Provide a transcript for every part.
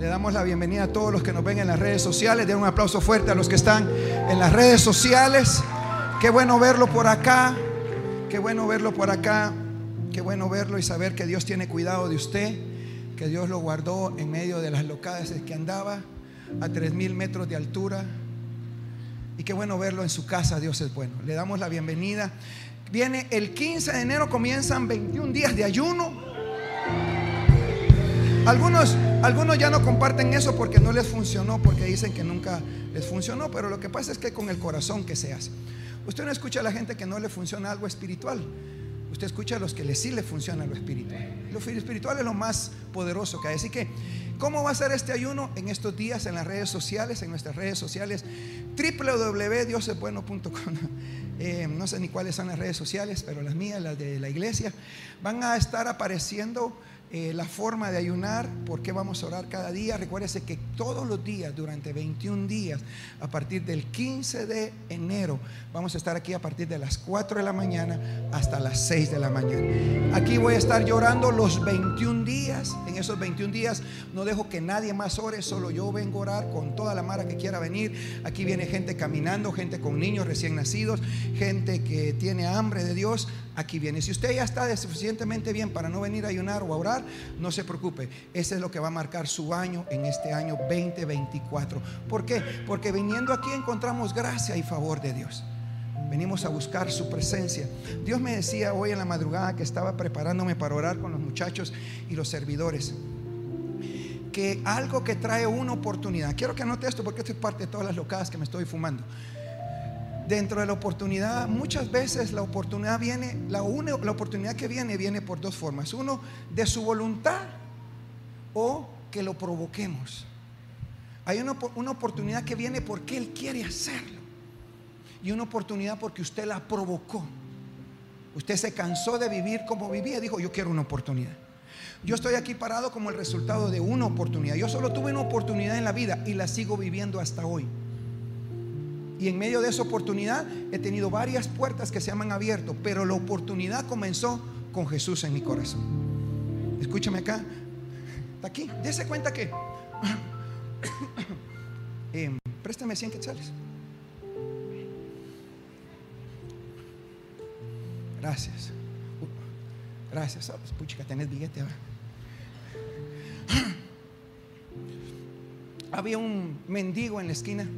Le damos la bienvenida a todos los que nos ven en las redes sociales. Den un aplauso fuerte a los que están en las redes sociales. Qué bueno verlo por acá. Qué bueno verlo por acá. Qué bueno verlo y saber que Dios tiene cuidado de usted. Que Dios lo guardó en medio de las locadas que andaba a tres mil metros de altura. Y qué bueno verlo en su casa. Dios es bueno. Le damos la bienvenida. Viene el 15 de enero, comienzan 21 días de ayuno. Algunos, algunos ya no comparten eso porque no les funcionó, porque dicen que nunca les funcionó, pero lo que pasa es que con el corazón que se hace. Usted no escucha a la gente que no le funciona algo espiritual. Usted escucha a los que le, sí le funciona lo espiritual. Lo espiritual es lo más poderoso que hay. Así que, ¿cómo va a ser este ayuno en estos días en las redes sociales, en nuestras redes sociales? www.diosesbueno.com eh, no sé ni cuáles son las redes sociales, pero las mías, las de la iglesia, van a estar apareciendo eh, la forma de ayunar, por qué vamos a orar cada día. Recuérdese que todos los días, durante 21 días, a partir del 15 de enero, vamos a estar aquí a partir de las 4 de la mañana hasta las 6 de la mañana. Aquí voy a estar llorando los 21 días. En esos 21 días no dejo que nadie más ore, solo yo vengo a orar con toda la mara que quiera venir. Aquí viene gente caminando, gente con niños recién nacidos, gente que tiene hambre de Dios aquí viene. Si usted ya está suficientemente bien para no venir a ayunar o a orar, no se preocupe. Ese es lo que va a marcar su año en este año 2024. ¿Por qué? Porque viniendo aquí encontramos gracia y favor de Dios. Venimos a buscar su presencia. Dios me decía hoy en la madrugada que estaba preparándome para orar con los muchachos y los servidores. Que algo que trae una oportunidad. Quiero que anote esto porque esto es parte de todas las locadas que me estoy fumando dentro de la oportunidad, muchas veces la oportunidad viene, la, la oportunidad que viene viene por dos formas. Uno, de su voluntad o que lo provoquemos. Hay una, una oportunidad que viene porque Él quiere hacerlo. Y una oportunidad porque usted la provocó. Usted se cansó de vivir como vivía. Dijo, yo quiero una oportunidad. Yo estoy aquí parado como el resultado de una oportunidad. Yo solo tuve una oportunidad en la vida y la sigo viviendo hasta hoy. Y en medio de esa oportunidad he tenido varias puertas que se han abierto, pero la oportunidad comenzó con Jesús en mi corazón. Escúchame acá. Está aquí. Dese cuenta que. eh, préstame 100 quetzales. Gracias. Gracias. Oh, pues, puchica, tenés billete. Había un mendigo en la esquina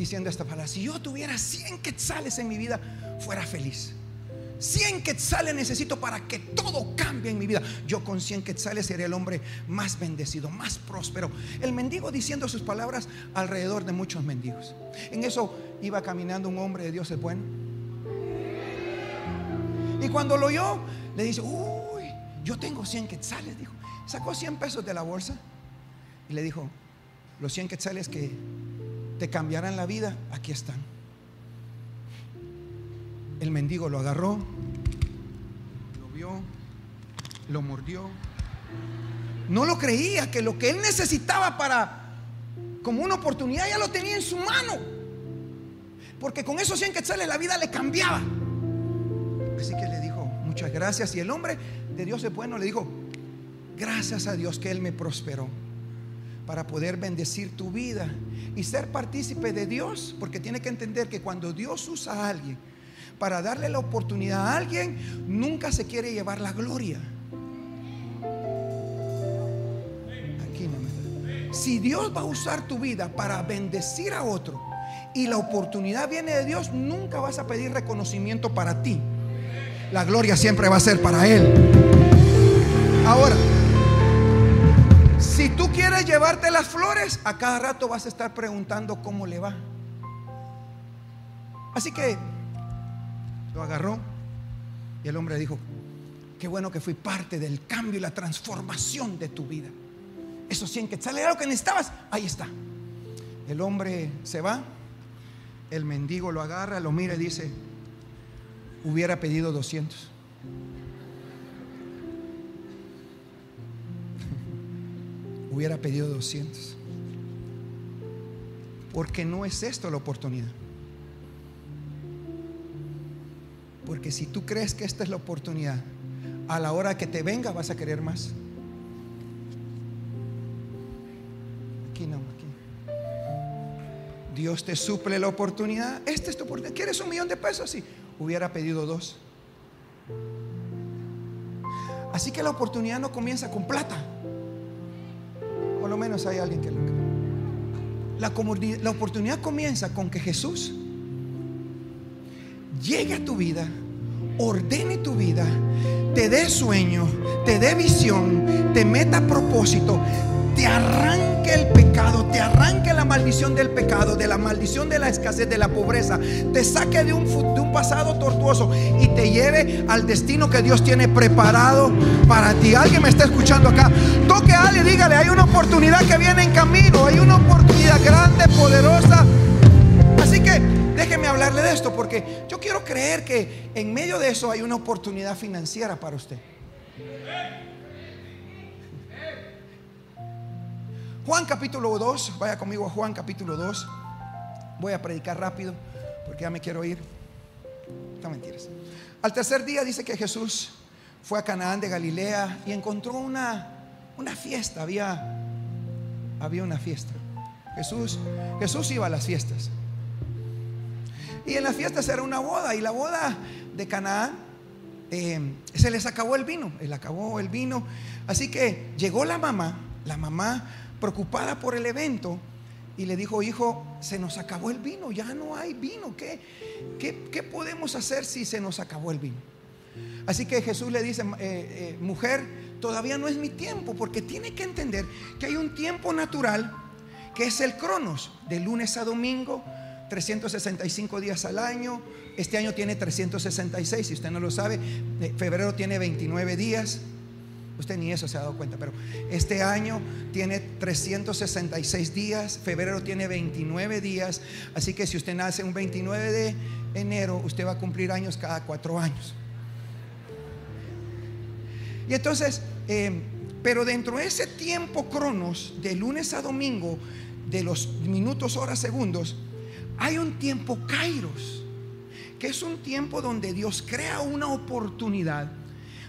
diciendo esta palabra, si yo tuviera 100 quetzales en mi vida, fuera feliz. 100 quetzales necesito para que todo cambie en mi vida. Yo con 100 quetzales sería el hombre más bendecido, más próspero. El mendigo diciendo sus palabras alrededor de muchos mendigos. En eso iba caminando un hombre de Dios es bueno. Y cuando lo oyó, le dice, uy, yo tengo 100 quetzales, dijo. Sacó 100 pesos de la bolsa y le dijo, los 100 quetzales que te cambiarán la vida, aquí están. El mendigo lo agarró, lo vio, lo mordió. No lo creía, que lo que él necesitaba para, como una oportunidad, ya lo tenía en su mano. Porque con esos 100 quetzales la vida le cambiaba. Así que le dijo, muchas gracias. Y el hombre de Dios es bueno, le dijo, gracias a Dios que Él me prosperó para poder bendecir tu vida y ser partícipe de Dios, porque tiene que entender que cuando Dios usa a alguien para darle la oportunidad a alguien, nunca se quiere llevar la gloria. Aquí Si Dios va a usar tu vida para bendecir a otro y la oportunidad viene de Dios, nunca vas a pedir reconocimiento para ti. La gloria siempre va a ser para Él. Ahora, si tú quieres llevarte las flores, a cada rato vas a estar preguntando cómo le va. Así que lo agarró y el hombre dijo, qué bueno que fui parte del cambio y la transformación de tu vida. Eso 100 que sale lo que necesitabas, ahí está. El hombre se va, el mendigo lo agarra, lo mira y dice, hubiera pedido 200. Hubiera pedido 200. Porque no es esto la oportunidad. Porque si tú crees que esta es la oportunidad, a la hora que te venga vas a querer más. aquí no, aquí. Dios te suple la oportunidad. Esta es tu oportunidad. ¿Quieres un millón de pesos? Sí. Hubiera pedido dos. Así que la oportunidad no comienza con plata. Lo menos hay alguien que lo cree. La, la oportunidad comienza con que Jesús llegue a tu vida, ordene tu vida, te dé sueño, te dé visión, te meta propósito, te arranque el pecado, te arranque la maldición del pecado, de la maldición de la escasez, de la pobreza, te saque de un, de un pasado tortuoso y te lleve al destino que Dios tiene preparado para ti. Alguien me está escuchando acá. Toque a alguien, dígale, hay una oportunidad que viene en camino, hay una oportunidad grande, poderosa. Así que déjeme hablarle de esto porque yo quiero creer que en medio de eso hay una oportunidad financiera para usted. Juan capítulo 2, vaya conmigo a Juan capítulo 2. Voy a predicar rápido porque ya me quiero ir. No mentiras. Al tercer día dice que Jesús fue a Canaán de Galilea y encontró una, una fiesta. Había, había una fiesta. Jesús, Jesús iba a las fiestas. Y en las fiestas era una boda. Y la boda de Canaán eh, se les acabó el vino. Él acabó el vino. Así que llegó la mamá. La mamá preocupada por el evento y le dijo, hijo, se nos acabó el vino, ya no hay vino, ¿qué, qué, podemos hacer si se nos acabó el vino? Así que Jesús le dice, eh, eh, mujer, todavía no es mi tiempo, porque tiene que entender que hay un tiempo natural que es el cronos, de lunes a domingo, 365 días al año. Este año tiene 366, si usted no lo sabe, febrero tiene 29 días. Usted ni eso se ha dado cuenta, pero este año tiene 366 días, febrero tiene 29 días, así que si usted nace un 29 de enero, usted va a cumplir años cada cuatro años. Y entonces, eh, pero dentro de ese tiempo cronos, de lunes a domingo, de los minutos, horas, segundos, hay un tiempo kairos, que es un tiempo donde Dios crea una oportunidad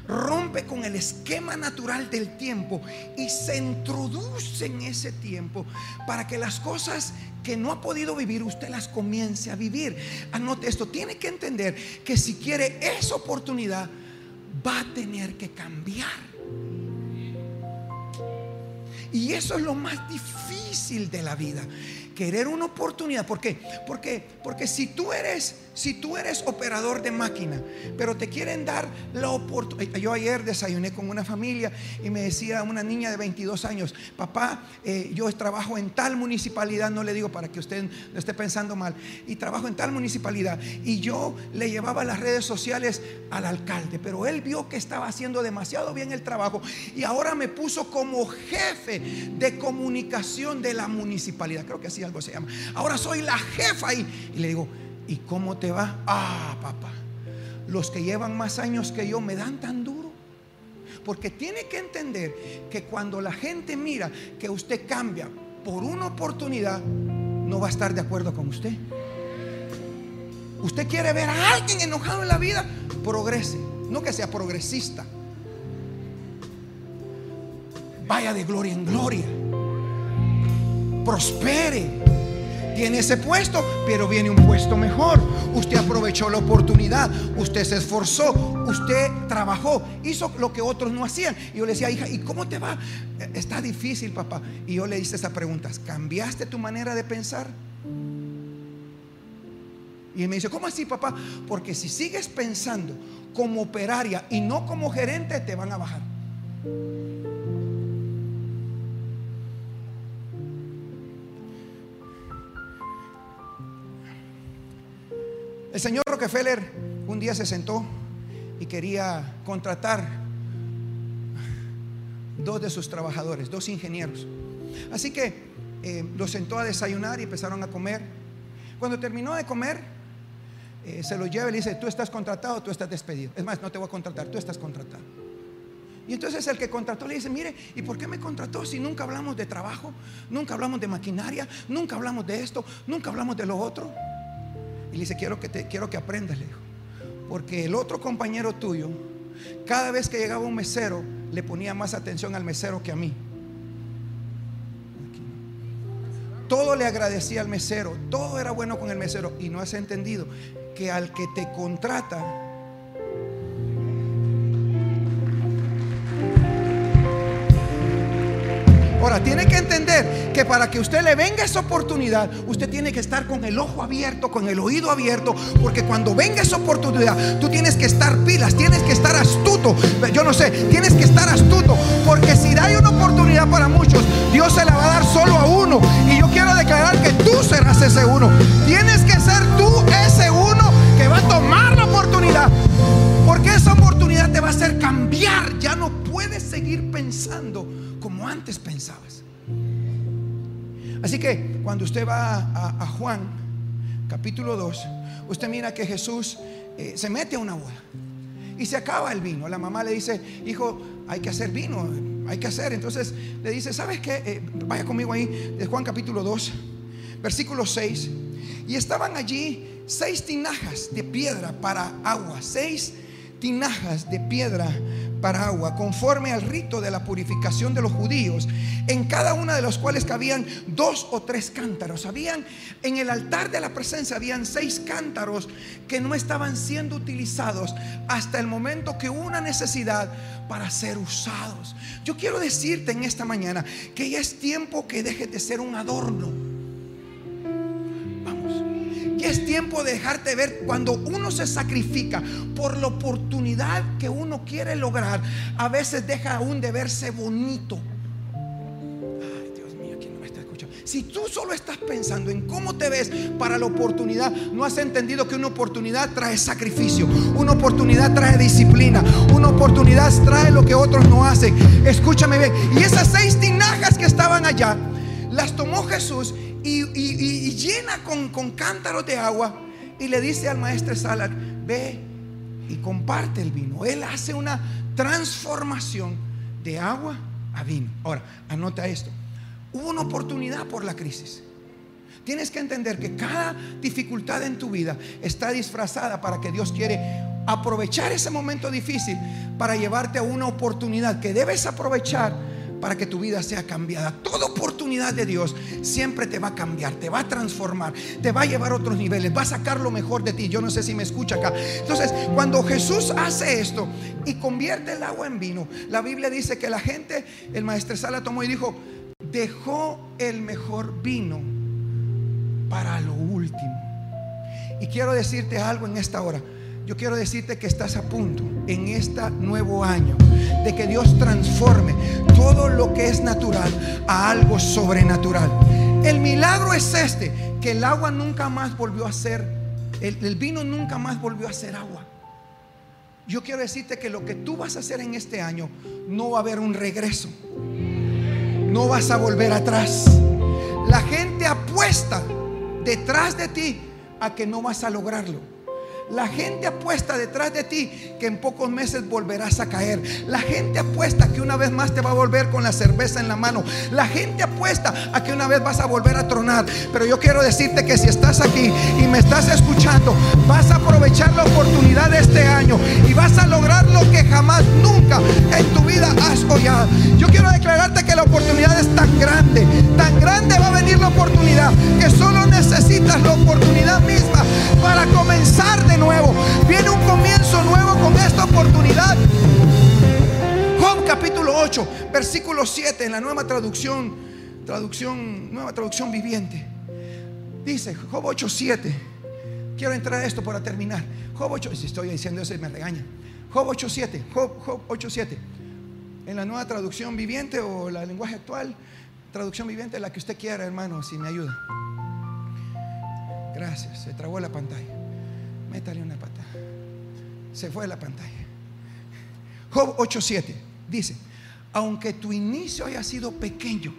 rompe con el esquema natural del tiempo y se introduce en ese tiempo para que las cosas que no ha podido vivir, usted las comience a vivir. Anote esto, tiene que entender que si quiere esa oportunidad, va a tener que cambiar. Y eso es lo más difícil de la vida querer una oportunidad. ¿Por qué? Porque, porque si tú eres, si tú eres operador de máquina, pero te quieren dar la oportunidad. Yo ayer desayuné con una familia y me decía una niña de 22 años, papá, eh, yo trabajo en tal municipalidad, no le digo para que usted no esté pensando mal, y trabajo en tal municipalidad. Y yo le llevaba las redes sociales al alcalde, pero él vio que estaba haciendo demasiado bien el trabajo y ahora me puso como jefe de comunicación de la municipalidad. Creo que así se llama. Ahora soy la jefa. Y le digo, ¿y cómo te va? Ah, papá, los que llevan más años que yo me dan tan duro. Porque tiene que entender que cuando la gente mira que usted cambia por una oportunidad, no va a estar de acuerdo con usted. Usted quiere ver a alguien enojado en la vida, progrese, no que sea progresista. Vaya de gloria en gloria prospere. Tiene ese puesto, pero viene un puesto mejor. Usted aprovechó la oportunidad, usted se esforzó, usted trabajó, hizo lo que otros no hacían. Y yo le decía, hija, ¿y cómo te va? Eh, está difícil, papá. Y yo le hice esa pregunta, ¿cambiaste tu manera de pensar? Y me dice, ¿cómo así, papá? Porque si sigues pensando como operaria y no como gerente, te van a bajar. El señor Rockefeller un día se sentó y quería contratar dos de sus trabajadores, dos ingenieros. Así que eh, los sentó a desayunar y empezaron a comer. Cuando terminó de comer, eh, se lo lleva y le dice, tú estás contratado, tú estás despedido. Es más, no te voy a contratar, tú estás contratado. Y entonces el que contrató le dice, mire, ¿y por qué me contrató si nunca hablamos de trabajo? Nunca hablamos de maquinaria, nunca hablamos de esto, nunca hablamos de lo otro. Y le dice, quiero que, te, quiero que aprendas, le dijo. Porque el otro compañero tuyo, cada vez que llegaba un mesero, le ponía más atención al mesero que a mí. todo le agradecía al mesero, todo era bueno con el mesero. Y no has entendido que al que te contrata, Ahora, tiene que entender que para que usted le venga esa oportunidad, usted tiene que estar con el ojo abierto, con el oído abierto, porque cuando venga esa oportunidad, tú tienes que estar pilas, tienes que estar astuto. Yo no sé, tienes que estar astuto, porque si hay una oportunidad para muchos, Dios se la va a dar solo a uno. Y yo quiero declarar que tú serás ese uno. Tienes que ser tú ese uno que va a tomar la oportunidad. Porque esa oportunidad te va a hacer. Ya no puedes seguir pensando como antes pensabas. Así que cuando usted va a, Juan, capítulo 2, usted mira que Jesús eh, se mete a una boda y se acaba el vino. La mamá le dice, hijo, hay que hacer vino, hay que hacer. Entonces le dice, ¿sabes qué? Eh, vaya conmigo ahí, de Juan capítulo 2, versículo 6. Y estaban allí seis tinajas de piedra para agua, seis tinajas de piedra para agua, conforme al rito de la purificación de los judíos, en cada una de los cuales cabían dos o tres cántaros. Habían en el altar de la presencia habían seis cántaros que no estaban siendo utilizados hasta el momento que una necesidad para ser usados. Yo quiero decirte en esta mañana que ya es tiempo que dejes de ser un adorno es tiempo de dejarte ver cuando uno se sacrifica por la oportunidad que uno quiere lograr. A veces deja aún de verse bonito. Dios mío, ¿quién no me está escuchando? Si tú solo estás pensando en cómo te ves para la oportunidad, no has entendido que una oportunidad trae sacrificio, una oportunidad trae disciplina, una oportunidad trae lo que otros no hacen. Escúchame bien. Y esas seis tinajas que estaban allá, las tomó Jesús y, llena con, cántaros de agua y le dice al maestro Salat, ve y comparte el vino. Él hace una transformación de agua a vino. Ahora, anota esto. Hubo una oportunidad por la crisis. Tienes que entender que cada dificultad en tu vida está disfrazada para que Dios quiere aprovechar ese momento difícil para llevarte a una oportunidad que debes aprovechar para que tu vida sea cambiada. Toda oportunidad de Dios siempre te va a cambiar, te va a transformar, te va a llevar a otros niveles, va a sacar lo mejor de ti. Yo no sé si me escucha acá. Entonces, cuando Jesús hace esto y convierte el agua en vino, la Biblia dice que la gente, el maestro Sala tomó y dijo, dejó el mejor vino para lo último. Y quiero decirte algo en esta hora. Yo quiero decirte que estás a punto en este nuevo año de que Dios transforme todo lo que es natural a algo sobrenatural. El milagro es este, que el agua nunca más volvió a ser, el, vino nunca más volvió a ser agua. Yo quiero decirte que lo que tú vas a hacer en este año no va a haber un regreso. No vas a volver atrás. La gente apuesta detrás de ti a que no vas a lograrlo. La gente apuesta detrás de ti que en pocos meses volverás a caer. La gente apuesta que una vez más te va a volver con la cerveza en la mano. La gente apuesta a que una vez vas a volver a tronar. Pero yo quiero decirte que si estás aquí y me estás escuchando, vas a aprovechar la oportunidad de este año y vas a lograr lo que jamás nunca en tu vida has oído. Yo quiero declararte que la oportunidad es tan grande, tan grande va a venir la oportunidad que solo necesitas la oportunidad misma para comenzar de nuevo. Viene un comienzo nuevo con esta oportunidad. Job capítulo 8, versículo 7 en la nueva traducción, traducción, nueva traducción viviente. Dice Job 8, 7. Quiero entrar a esto para terminar. Job 8, si estoy diciendo eso me regaña. Job 8, 7. Job, Job 8, 7. En la nueva traducción viviente o la lenguaje actual, traducción viviente, la que usted quiera, hermano, si me ayuda. Gracias, se trabó la pantalla. Métale una pata. Se fue la pantalla. Job 8:7 dice, aunque tu inicio haya sido pequeño,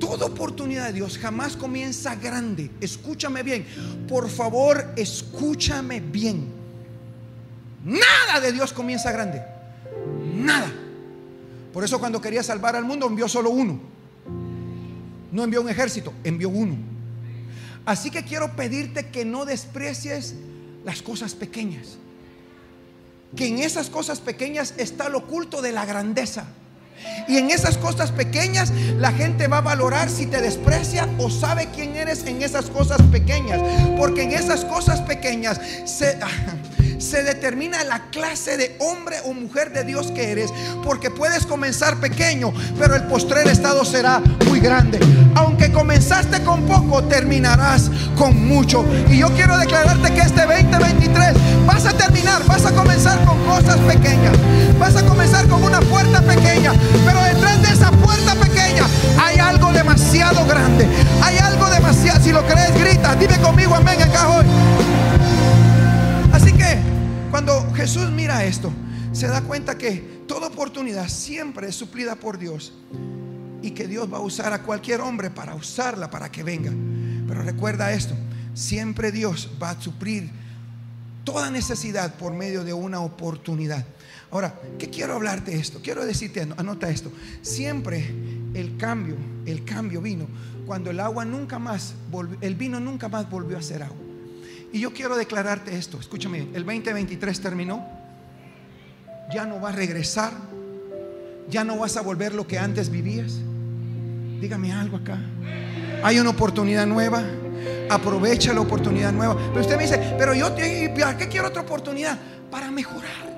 toda oportunidad de Dios jamás comienza grande. Escúchame bien. Por favor, escúchame bien. Nada de Dios comienza grande. Nada. Por eso cuando quería salvar al mundo envió solo uno. No envió un ejército, envió uno. Así que quiero pedirte que no desprecies las cosas pequeñas. Que en esas cosas pequeñas está el oculto de la grandeza. Y en esas cosas pequeñas la gente va a valorar si te desprecia o sabe quién eres en esas cosas pequeñas. Porque en esas cosas pequeñas se... se determina la clase de hombre o mujer de Dios que eres. Porque puedes comenzar pequeño, pero el postrer estado será muy grande. Aunque comenzaste con poco, terminarás con mucho. Y yo quiero declararte que este 2023 vas a terminar, vas a comenzar con cosas pequeñas. Vas a comenzar con una puerta pequeña. Pero detrás de esa puerta pequeña hay algo demasiado grande. Hay algo demasiado. Si lo crees, grita. Dime conmigo, amén, acá hoy. Cuando Jesús mira esto, se da cuenta que toda oportunidad siempre es suplida por Dios y que Dios va a usar a cualquier hombre para usarla para que venga. Pero recuerda esto, siempre Dios va a suplir toda necesidad por medio de una oportunidad. Ahora, ¿qué quiero hablarte de esto? Quiero decirte, anota esto, siempre el cambio, el cambio vino cuando el agua nunca más, el vino nunca más volvió a ser agua. Y yo quiero declararte esto, escúchame, el 2023 terminó, ya no va a regresar, ya no vas a volver lo que antes vivías. Dígame algo acá. Hay una oportunidad nueva. Aprovecha la oportunidad nueva. Pero usted me dice, pero yo, ¿para qué quiero otra oportunidad? Para mejorar.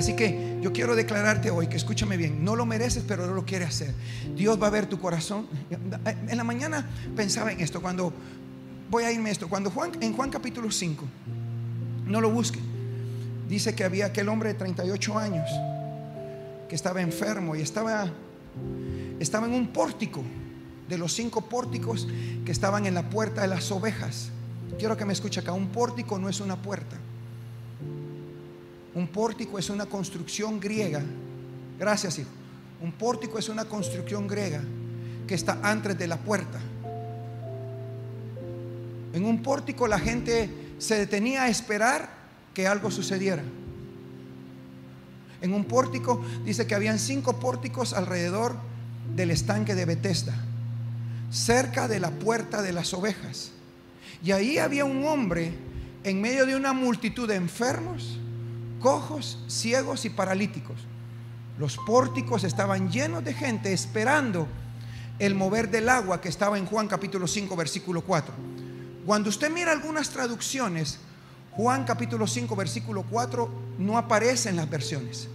Así que yo quiero declararte hoy que escúchame bien, no lo mereces, pero no lo quiere hacer. Dios va a ver tu corazón. En la mañana pensaba en esto, cuando voy a irme esto. Cuando Juan, en Juan capítulo 5, no lo busque, dice que había aquel hombre de 38 años que estaba enfermo y estaba, estaba en un pórtico de los cinco pórticos que estaban en la puerta de las ovejas. Quiero que me escuche acá, un pórtico no es una puerta. Un pórtico es una construcción griega. Gracias, hijo. Un pórtico es una construcción griega que está antes de la puerta. En un pórtico la gente se detenía a esperar que algo sucediera. En un pórtico dice que habían cinco pórticos alrededor del estanque de Bethesda, cerca de la puerta de las ovejas. Y ahí había un hombre en medio de una multitud de enfermos, cojos, ciegos y paralíticos. Los pórticos estaban llenos de gente esperando el mover del agua que estaba en Juan capítulo 5 versículo 4. Cuando usted mira algunas traducciones, Juan capítulo 5 versículo 4 no aparece en las versiones.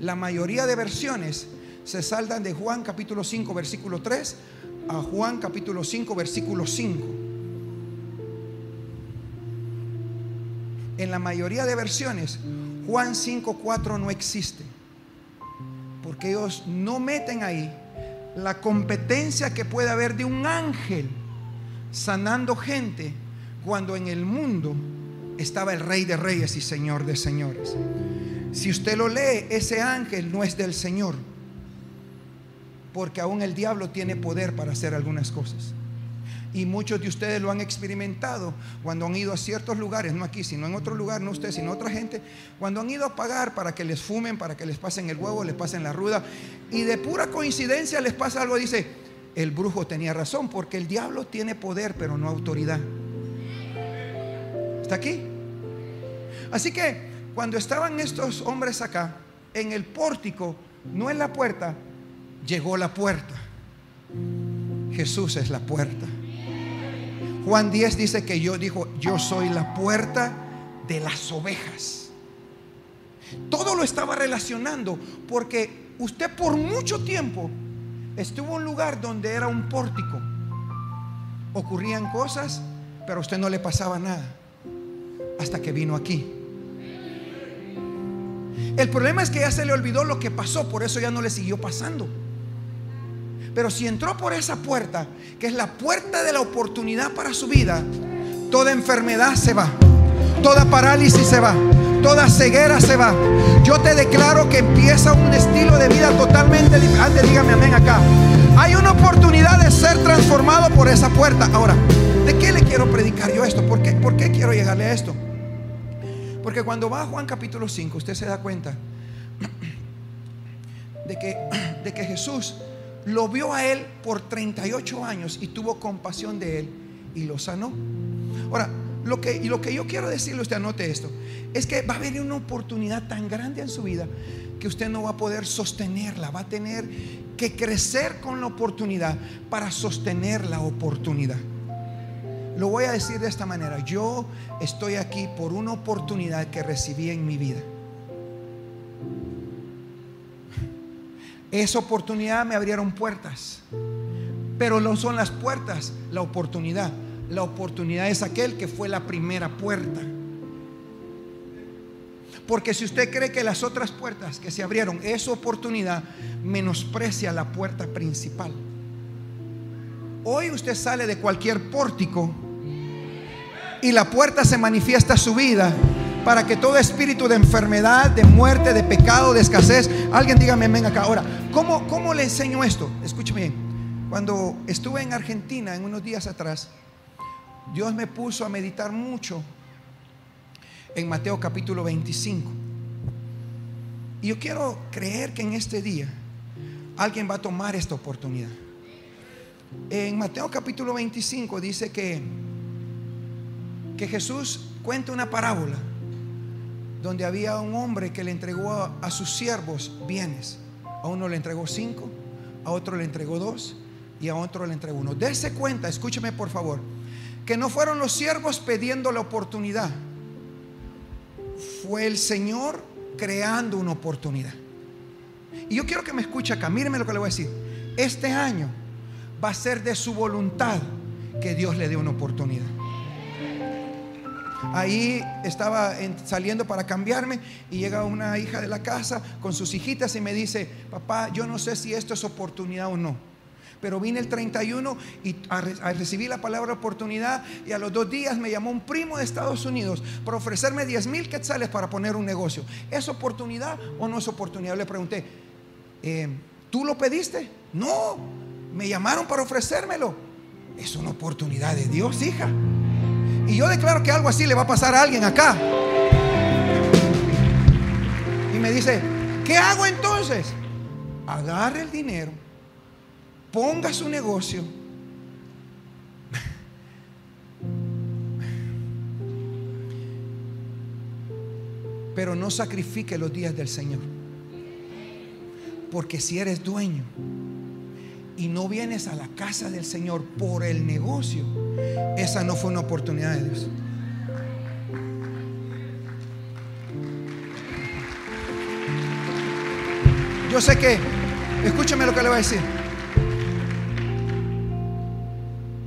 La mayoría de versiones se saldan de Juan capítulo 5 versículo 3 a Juan capítulo 5 versículo 5. En la mayoría de versiones Juan 5 4 no existe. Porque ellos no meten ahí la competencia que puede haber de un ángel sanando gente cuando en el mundo estaba el rey de reyes y señor de señores. Si usted lo lee, ese ángel no es del Señor, porque aún el diablo tiene poder para hacer algunas cosas. Y muchos de ustedes lo han experimentado cuando han ido a ciertos lugares, no aquí, sino en otro lugar, no usted, sino otra gente, cuando han ido a pagar para que les fumen, para que les pasen el huevo, les pasen la ruda, y de pura coincidencia les pasa algo, dice, el brujo tenía razón, porque el diablo tiene poder, pero no autoridad. ¿Está aquí? Así que cuando estaban estos hombres acá, en el pórtico, no en la puerta, llegó la puerta. Jesús es la puerta. Juan 10 dice que yo dijo, yo soy la puerta de las ovejas. Todo lo estaba relacionando porque usted por mucho tiempo estuvo en un lugar donde era un pórtico. Ocurrían cosas, pero a usted no le pasaba nada hasta que vino aquí. El problema es que ya se le olvidó lo que pasó, por eso ya no le siguió pasando. Pero si entró por esa puerta, que es la puerta de la oportunidad para su vida, toda enfermedad se va, toda parálisis se va, toda ceguera se va. Yo te declaro que empieza un estilo de vida totalmente diferente. Dígame amén acá. Hay una oportunidad de ser transformado por esa puerta. Ahora, ¿de qué le quiero predicar yo esto? ¿Por qué, por qué quiero llegarle a esto? Porque cuando va a Juan capítulo 5, usted se da cuenta de que, de que Jesús lo vio a él por 38 años y tuvo compasión de él y lo sanó. Ahora, lo que, y lo que yo quiero decirle, usted anote esto. es que va a haber una oportunidad tan grande en su vida que usted no va a poder sostenerla, va a tener que crecer con la oportunidad para sostener la oportunidad. Lo voy a decir de esta manera, yo estoy aquí por una oportunidad que recibí en mi vida. Esa oportunidad me abrieron puertas, pero no son las puertas la oportunidad. La oportunidad es aquel que fue la primera puerta. Porque si usted cree que las otras puertas que se abrieron es oportunidad, menosprecia la puerta principal. Hoy usted sale de cualquier pórtico y la puerta se manifiesta a su vida para que todo espíritu de enfermedad, de muerte, de pecado, de escasez, alguien dígame amén acá. Ahora, ¿cómo, cómo le enseño esto? Escúcheme bien. Cuando estuve en Argentina en unos días atrás, Dios me puso a meditar mucho en Mateo capítulo 25. Y yo quiero creer que en este día alguien va a tomar esta oportunidad. En Mateo capítulo 25 dice que, que Jesús cuenta una parábola donde había un hombre que le entregó a, sus siervos bienes. A uno le entregó cinco, a otro le entregó dos y a otro le entregó uno. Dese cuenta, escúcheme por favor, que no fueron los siervos pidiendo la oportunidad fue el Señor creando una oportunidad. Y yo quiero que me escuche acá, míreme lo que le voy a decir. Este año va a ser de su voluntad que Dios le dé una oportunidad. Ahí estaba saliendo para cambiarme y llega una hija de la casa con sus hijitas y me dice, papá, yo no sé si esto es oportunidad o no pero vine el 31 y a, recibir la palabra oportunidad y a los dos días me llamó un primo de Estados Unidos para ofrecerme 10 mil quetzales para poner un negocio. ¿Es oportunidad o no es oportunidad? Le pregunté, eh, ¿tú lo pediste? No, me llamaron para ofrecérmelo. Es una oportunidad de Dios, hija. Y yo declaro que algo así le va a pasar a alguien acá. Y me dice, ¿qué hago entonces? Agarre el dinero ponga su negocio. Pero no sacrifique los días del Señor. Porque si eres dueño y no vienes a la casa del Señor por el negocio, esa no fue una oportunidad de Dios. Yo sé que, escúchame lo que le voy a decir.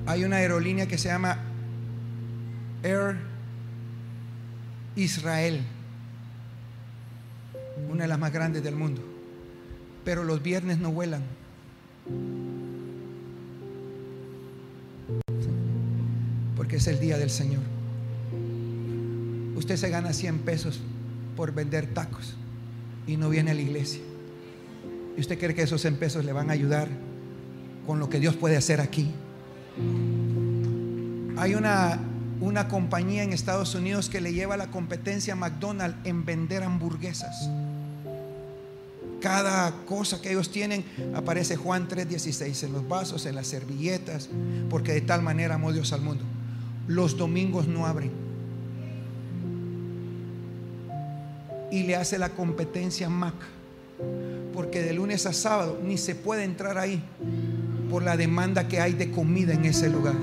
hay una aerolínea que se llama Air Israel, una de las más grandes del mundo, pero los viernes no vuelan. Porque es el día del Señor. Usted se gana 100 pesos por vender tacos y no viene a la iglesia. ¿Y usted cree que esos 100 pesos le van a ayudar con lo que Dios puede hacer aquí? Hay una, una compañía en Estados Unidos que le lleva la competencia a McDonald's en vender hamburguesas. Cada cosa que ellos tienen aparece Juan 3:16 en los vasos, en las servilletas, porque de tal manera amó Dios al mundo. Los domingos no abren. Y le hace la competencia Mac, porque de lunes a sábado ni se puede entrar ahí por la demanda que hay de comida en ese lugar.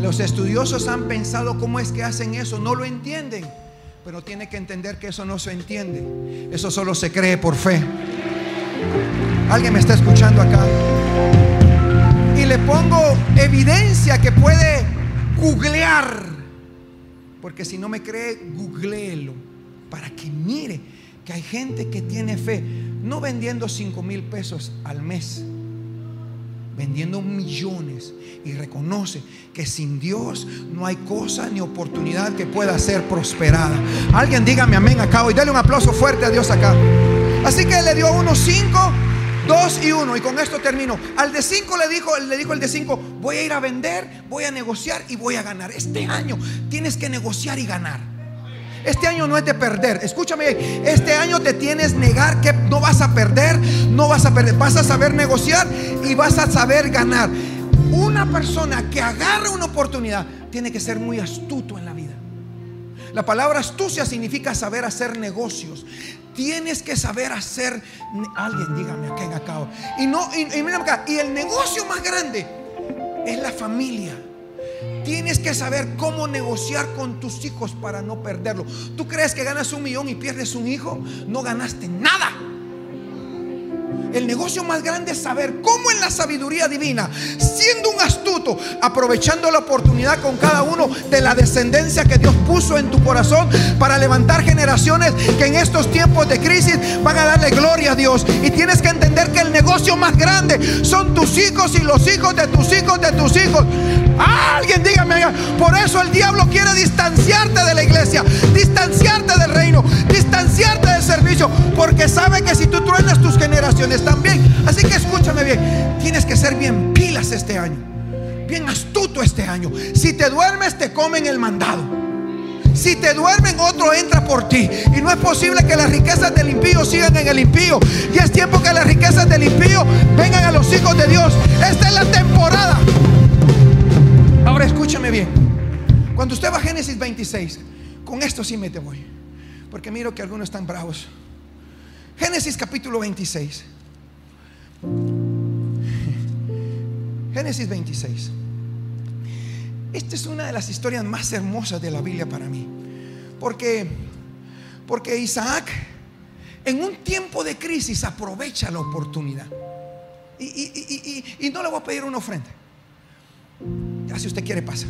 Los estudiosos han pensado cómo es que hacen eso, no lo entienden, pero tiene que entender que eso no se entiende, eso solo se cree por fe. ¿Alguien me está escuchando acá? Y le pongo evidencia que puede googlear, porque si no me cree, googleelo, para que mire que hay gente que tiene fe, no vendiendo 5 mil pesos al mes vendiendo millones y reconoce que sin Dios no hay cosa ni oportunidad que pueda ser prosperada. Alguien dígame amén acá y dale un aplauso fuerte a Dios acá. Así que le dio uno cinco, dos y uno. Y con esto termino. Al de cinco le dijo, le dijo el de cinco, voy a ir a vender, voy a negociar y voy a ganar. Este año tienes que negociar y ganar. Este año no es de perder. Escúchame, este año te tienes negar que no vas a perder, no vas a perder. Vas a saber negociar y vas a saber ganar. Una persona que agarre una oportunidad tiene que ser muy astuto en la vida. La palabra astucia significa saber hacer negocios. Tienes que saber hacer. Alguien dígame aquí en acá. Y no, y, acá. Y el negocio más grande es la familia. Tienes que saber cómo negociar con tus hijos para no perderlo. ¿Tú crees que ganas un millón y pierdes un hijo? No ganaste nada. El negocio más grande es saber cómo en la sabiduría divina, siendo un astuto, aprovechando la oportunidad con cada uno de la descendencia que Dios puso en tu corazón para levantar generaciones que en estos tiempos de crisis van a darle gloria a Dios. Y tienes que entender que el negocio más grande son tus hijos y los hijos de tus hijos de tus hijos. Alguien dígame, por eso el diablo quiere distanciarte de la iglesia, distanciarte del reino, distanciarte porque sabe que si tú truenas tus generaciones, también. Así que escúchame bien, tienes que ser bien pilas este año, bien astuto este año. Si te duermes, te comen el mandado. Si te duermen, otro entra por ti. Y no es posible que las riquezas del impío sigan en el impío. Y es tiempo que las riquezas del impío vengan a los hijos de Dios. Esta es la temporada. Ahora escúchame bien. Cuando usted va a Génesis 26, con esto sí me te voy. Porque miro que algunos están bravos. Génesis capítulo 26. Génesis 26. Esta es una de las historias más hermosas de la Biblia para mí. Porque, porque Isaac en un tiempo de crisis aprovecha la oportunidad. Y, no le voy a pedir una ofrenda. Ya si usted quiere pasa.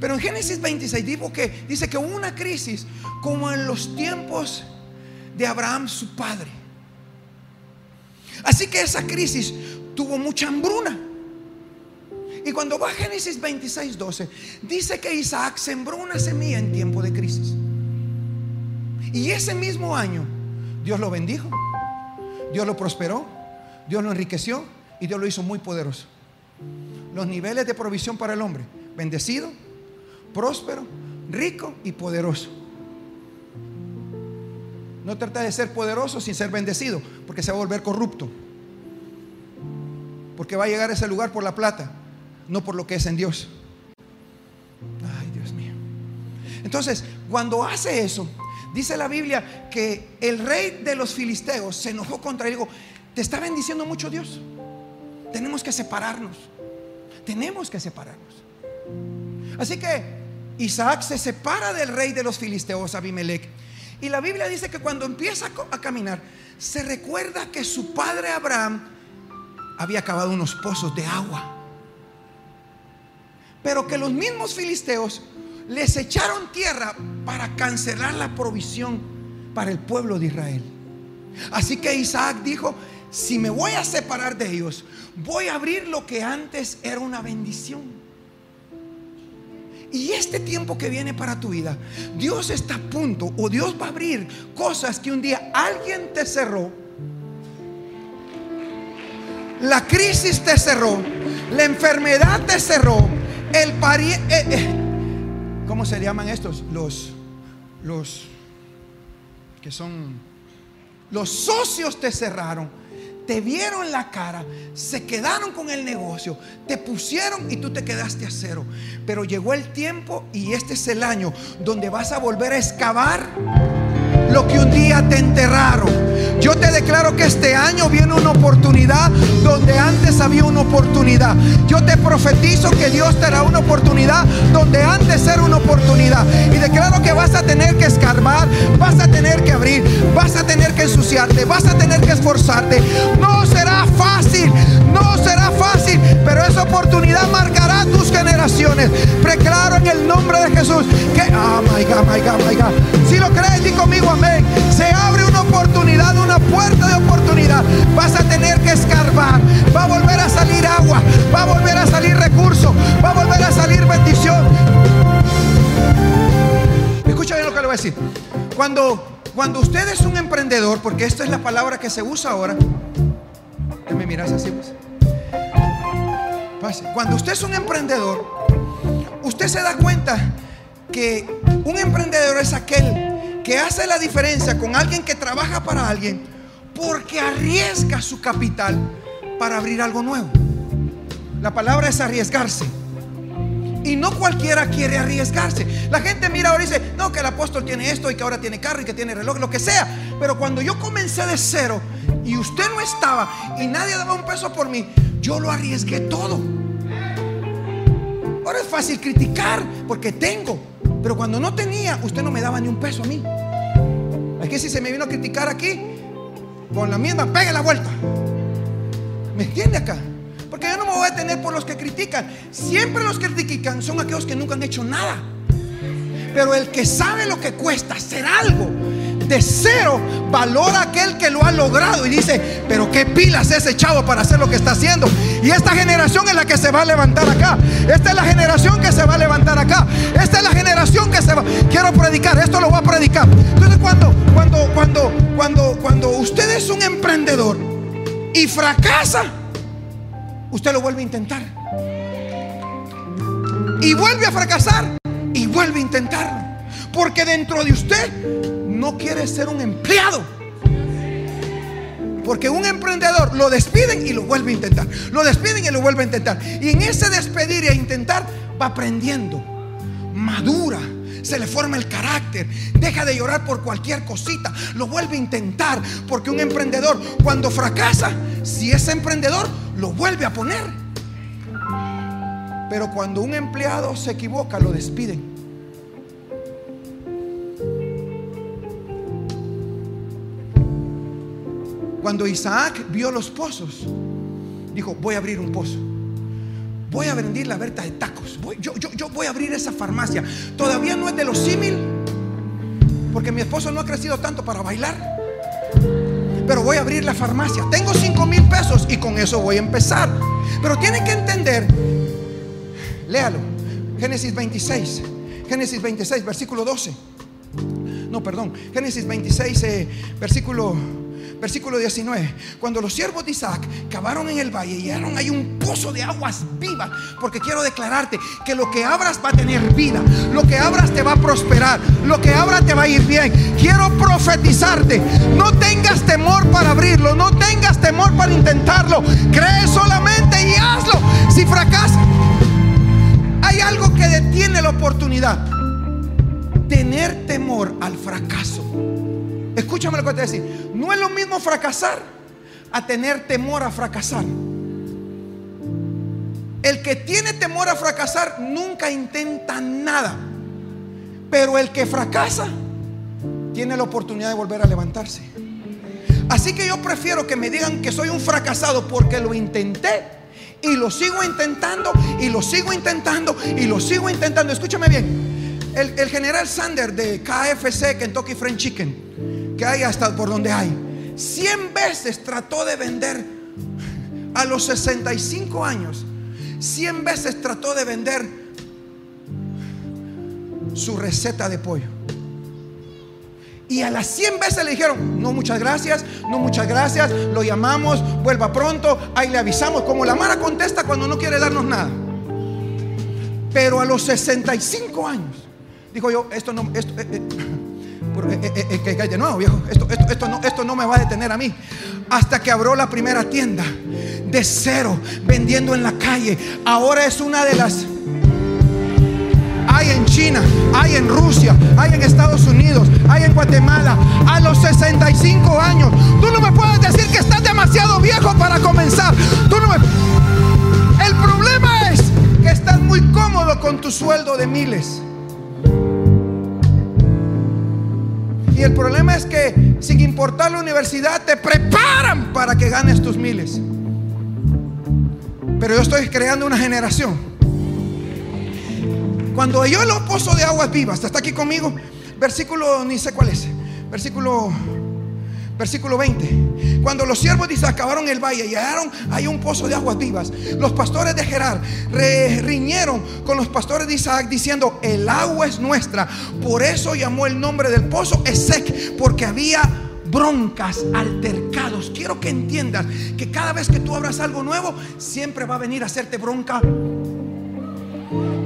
Pero en Génesis 26 digo que, dice que una crisis como en los tiempos de Abraham su padre. Así que esa crisis tuvo mucha hambruna. Y cuando va a Génesis 26, 12, dice que Isaac sembró una semilla en tiempo de crisis. Y ese mismo año, Dios lo bendijo, Dios lo prosperó, Dios lo enriqueció y Dios lo hizo muy poderoso. Los niveles de provisión para el hombre, bendecido, próspero, rico y poderoso. No trata de ser poderoso sin ser bendecido, porque se va a volver corrupto. Porque va a llegar a ese lugar por la plata, no por lo que es en Dios. Ay, Dios mío. Entonces, cuando hace eso, dice la Biblia que el rey de los filisteos se enojó contra él. Digo, te está bendiciendo mucho Dios. Tenemos que separarnos. Tenemos que separarnos. Así que Isaac se separa del rey de los filisteos, Abimelech y la Biblia dice que cuando empieza a caminar, se recuerda que su padre Abraham había cavado unos pozos de agua. Pero que los mismos filisteos les echaron tierra para cancelar la provisión para el pueblo de Israel. Así que Isaac dijo, si me voy a separar de ellos, voy a abrir lo que antes era una bendición. Y este tiempo que viene para tu vida, Dios está a punto o Dios va a abrir cosas que un día alguien te cerró. La crisis te cerró, la enfermedad te cerró, el pariente, eh, eh, ¿cómo se llaman estos? Los, los que son, los socios te cerraron te vieron la cara, se quedaron con el negocio, te pusieron y tú te quedaste a cero. Pero llegó el tiempo y este es el año donde vas a volver a excavar lo que un día te enterraron. Yo te declaro que este año viene una oportunidad donde antes había una oportunidad. Yo te profetizo que Dios te dará una oportunidad donde antes era una oportunidad. Y declaro que vas a tener que escarbar, vas a tener que abrir, vas a tener que ensuciarte, vas a tener que esforzarte. No será fácil, no será fácil, pero esa oportunidad marcará tus generaciones. Preclaro en el nombre de Jesús que, God. Si lo crees, di conmigo amén. Oportunidad, una puerta de oportunidad. Vas a tener que escarbar. Va a volver a salir agua. Va a volver a salir recurso. Va a volver a salir bendición. Escucha bien lo que le voy a decir. Cuando, cuando usted es un emprendedor, porque esta es la palabra que se usa ahora. ¿Qué me miras así? Pues? Cuando usted es un emprendedor, usted se da cuenta que un emprendedor es aquel que hace la diferencia con alguien que trabaja para alguien porque arriesga su capital para abrir algo nuevo. La palabra es arriesgarse. Y no cualquiera quiere arriesgarse. La gente mira ahora y dice, no, que el apóstol tiene esto y que ahora tiene carro y que tiene reloj, lo que sea. Pero cuando yo comencé de cero y usted no estaba y nadie daba un peso por mí, yo lo arriesgué todo. Ahora es fácil criticar porque tengo. Pero cuando no tenía, usted no me daba ni un peso a mí. Es que si se me vino a criticar aquí, con la misma, pegue la vuelta. ¿Me entiende acá? Porque yo no me voy a detener por los que critican. Siempre los que critican son aquellos que nunca han hecho nada. Pero el que sabe lo que cuesta hacer algo de cero, valora aquel que lo ha logrado y dice, pero qué pilas ese chavo para hacer lo que está haciendo. Y esta generación es la que se va a levantar acá. Esta es la generación que se va a levantar acá. Esta es la generación que se va. Quiero predicar, esto lo voy a predicar. Entonces cuando, cuando, cuando, cuando, cuando usted es un emprendedor y fracasa, usted lo vuelve a intentar. Y vuelve a fracasar y vuelve a intentarlo. Porque dentro de usted no quiere ser un empleado. Porque un emprendedor lo despiden y lo vuelve a intentar. Lo despiden y lo vuelve a intentar. Y en ese despedir y a intentar va aprendiendo. Madura. Se le forma el carácter. Deja de llorar por cualquier cosita. Lo vuelve a intentar. Porque un emprendedor cuando fracasa, si es emprendedor, lo vuelve a poner. Pero cuando un empleado se equivoca, lo despiden. Cuando Isaac vio los pozos, dijo, voy a abrir un pozo. Voy a vender la venta de tacos. yo, voy a abrir esa farmacia. Todavía no es de los símil, porque mi esposo no ha crecido tanto para bailar. Pero voy a abrir la farmacia. Tengo 5 mil pesos y con eso voy a empezar. Pero tiene que entender, léalo, Génesis 26, Génesis 26, versículo 12. No, perdón, Génesis 26, eh, versículo versículo 19. Cuando los siervos de Isaac cavaron en el valle y hallaron ahí un pozo de aguas vivas, porque quiero declararte que lo que abras va a tener vida, lo que abras te va a prosperar, lo que abras te va a ir bien. Quiero profetizarte, no tengas temor para abrirlo, no tengas temor para intentarlo, cree solamente y hazlo. Si fracasa, hay algo que detiene la oportunidad. Tener temor al fracaso. Escúchame lo que te voy a decir. No es lo mismo fracasar a tener temor a fracasar. El que tiene temor a fracasar nunca intenta nada. Pero el que fracasa tiene la oportunidad de volver a levantarse. Así que yo prefiero que me digan que soy un fracasado porque lo intenté y lo sigo intentando y lo sigo intentando y lo sigo intentando. Escúchame bien. El, el general Sander de KFC, Kentucky Fried Chicken, que hay hasta por donde hay. 100 veces trató de vender a los 65 años. 100 veces trató de vender su receta de pollo. Y a las 100 veces le dijeron, no muchas gracias, no muchas gracias, lo llamamos, vuelva pronto, ahí le avisamos, como la Mara contesta cuando no quiere darnos nada. Pero a los 65 años, dijo yo, esto no, esto, eh, eh, eh, eh, eh, de nuevo, viejo, esto, esto, no, esto no me va a detener a mí. Hasta que abrió la primera tienda de cero, vendiendo en la calle. Ahora es una de las... Hay en China, hay en Rusia, hay en Estados Unidos, hay en Guatemala. A los 65 años. Tú no me puedes decir que estás demasiado viejo para comenzar. Tú no El problema es que estás muy cómodo con tu sueldo de miles. Y el problema es que sin importar la universidad te preparan para que ganes tus miles. Pero yo estoy creando una generación. Cuando yo el pozo de aguas vivas, ¿está aquí conmigo? Versículo, ni sé cuál es. Versículo Versículo 20. Cuando los siervos de Isaac acabaron el valle y hallaron ahí un pozo de aguas vivas, los pastores de Gerar riñeron con los pastores de Isaac diciendo, el agua es nuestra. Por eso llamó el nombre del pozo Esec, porque había broncas, altercados. Quiero que entiendas que cada vez que tú abras algo nuevo, siempre va a venir a hacerte bronca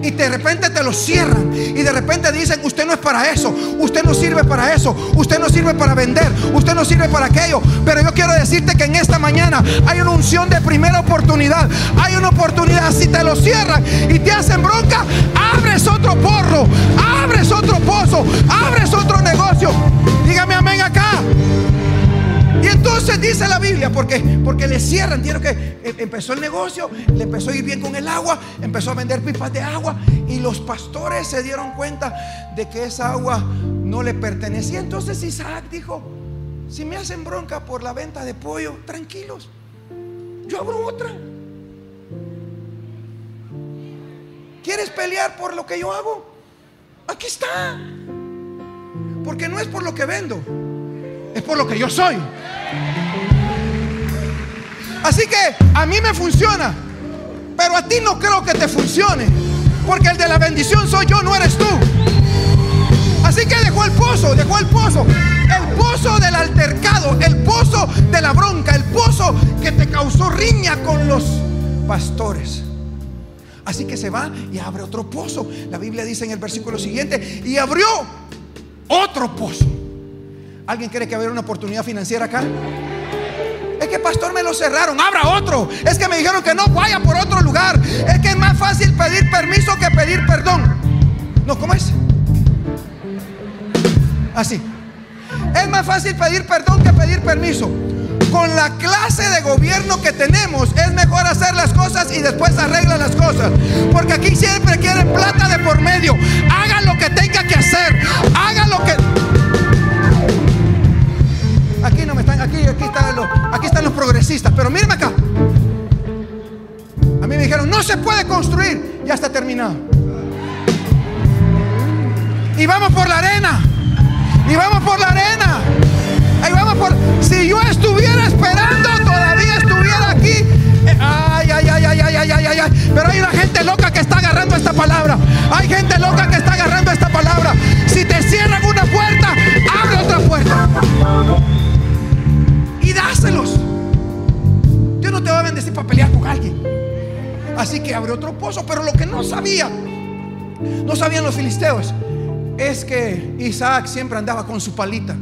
y de repente te lo cierran y de repente dicen, usted no es para eso, usted no sirve para eso, usted no sirve para vender, usted no sirve para aquello. Pero yo quiero decirte que en esta mañana hay una unción de primera oportunidad, hay una oportunidad, si te lo cierran y te hacen bronca, abres otro porro, abres otro pozo, abres otro negocio. Dígame amén acá. Y entonces dice la Biblia, porque, porque le cierran, tiene que eh, empezó el negocio, le empezó a ir bien con el agua, empezó a vender pipas de agua y los pastores se dieron cuenta de que esa agua no le pertenecía. Entonces Isaac dijo, si me hacen bronca por la venta de pollo, tranquilos, yo abro otra. ¿Quieres pelear por lo que yo hago? Aquí está. Porque no es por lo que vendo, es por lo que yo soy. Así que a mí me funciona, pero a ti no creo que te funcione, porque el de la bendición soy yo, no eres tú. Así que dejó el pozo, dejó el pozo, el pozo del altercado, el pozo de la bronca, el pozo que te causó riña con los pastores. Así que se va y abre otro pozo. La Biblia dice en el versículo siguiente, y abrió otro pozo. ¿Alguien cree que va una oportunidad financiera acá? Es que pastor me lo cerraron, abra otro. Es que me dijeron que no vaya por otro lugar. Es que es más fácil pedir permiso que pedir perdón. No, ¿cómo es? Así. Es más fácil pedir perdón que pedir permiso. Con la clase de gobierno que tenemos es mejor hacer las cosas y después arreglan las cosas. Porque aquí siempre quieren plata de por medio. Haga lo que tenga que hacer. Haga lo que... Aquí están, los, progresistas. Pero mírenme acá. A mí me dijeron, no se puede construir. Ya está terminado. Y vamos por la arena. Y vamos por la arena. Ahí vamos por. Si yo estuviera esperando, todavía estuviera aquí. Ay, ay, ay, ay, ay, ay, ay, ay. Pero hay una gente loca que está agarrando esta palabra. Hay gente loca que está agarrando esta palabra. Si te cierran una puerta, abre otra puerta. Dios no te va a bendecir para pelear con alguien. Así que abre otro pozo. Pero lo que no sabía, no sabían los filisteos es que Isaac siempre andaba con su palita.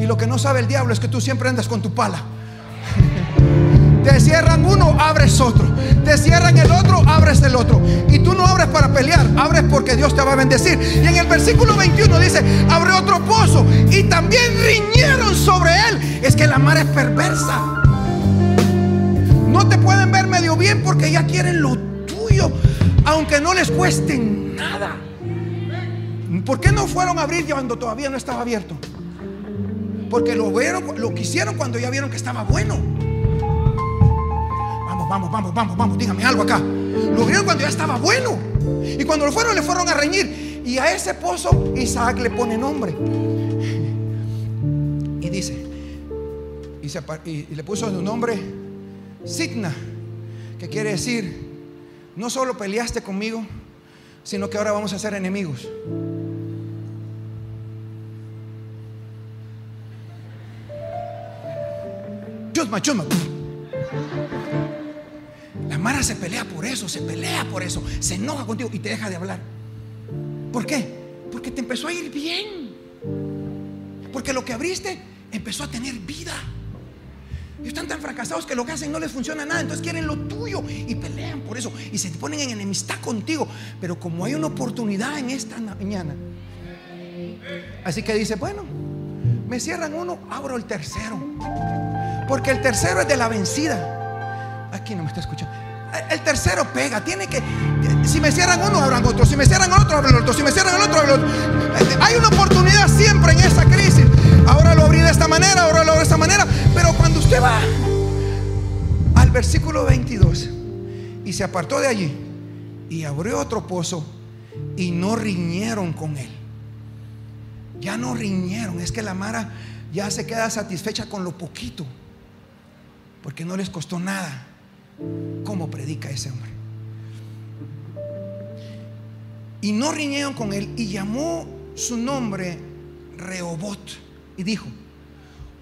Y lo que no sabe el diablo es que tú siempre andas con tu pala. Te cierran uno, abres otro. Te cierran el otro, abres el otro. Y tú no abres para pelear, abres porque Dios te va a bendecir. Y en el versículo 21 dice, abre otro pozo. Y también riñeron sobre él. Es que la mar es perversa. No te pueden ver medio bien porque ya quieren lo tuyo, aunque no les cueste nada. ¿Por qué no fueron a abrir cuando todavía no estaba abierto? Porque lo vieron, lo quisieron cuando ya vieron que estaba bueno. Vamos, vamos, vamos, vamos, dígame algo acá. Lo vieron cuando ya estaba bueno. Y cuando lo fueron, le fueron a reñir. Y a ese pozo Isaac le pone nombre. Y dice, y, y le puso un nombre Sitna, que quiere decir, no solo peleaste conmigo, sino que ahora vamos a ser enemigos. La Mara se pelea por eso, se pelea por eso, se enoja contigo y te deja de hablar. ¿Por qué? Porque te empezó a ir bien. Porque lo que abriste empezó a tener vida. Y están tan fracasados que lo que hacen no les funciona nada. Entonces quieren lo tuyo y pelean por eso. Y se ponen en enemistad contigo. Pero como hay una oportunidad en esta mañana. Así que dice, bueno, me cierran uno, abro el tercero. Porque el tercero es de la vencida. Aquí no me está escuchando. El tercero pega, tiene que. Si me cierran uno, abran otro. Si me cierran otro, abran otro. Si me cierran el otro, abran otro. Hay una oportunidad siempre en esa crisis. Ahora lo abrí de esta manera, ahora lo abrí de esta manera. Pero cuando usted va al versículo 22 y se apartó de allí y abrió otro pozo y no riñeron con él. Ya no riñeron. Es que la Mara ya se queda satisfecha con lo poquito porque no les costó nada. ¿Cómo predica ese hombre? Y no riñeron con él y llamó su nombre Rehobot y dijo,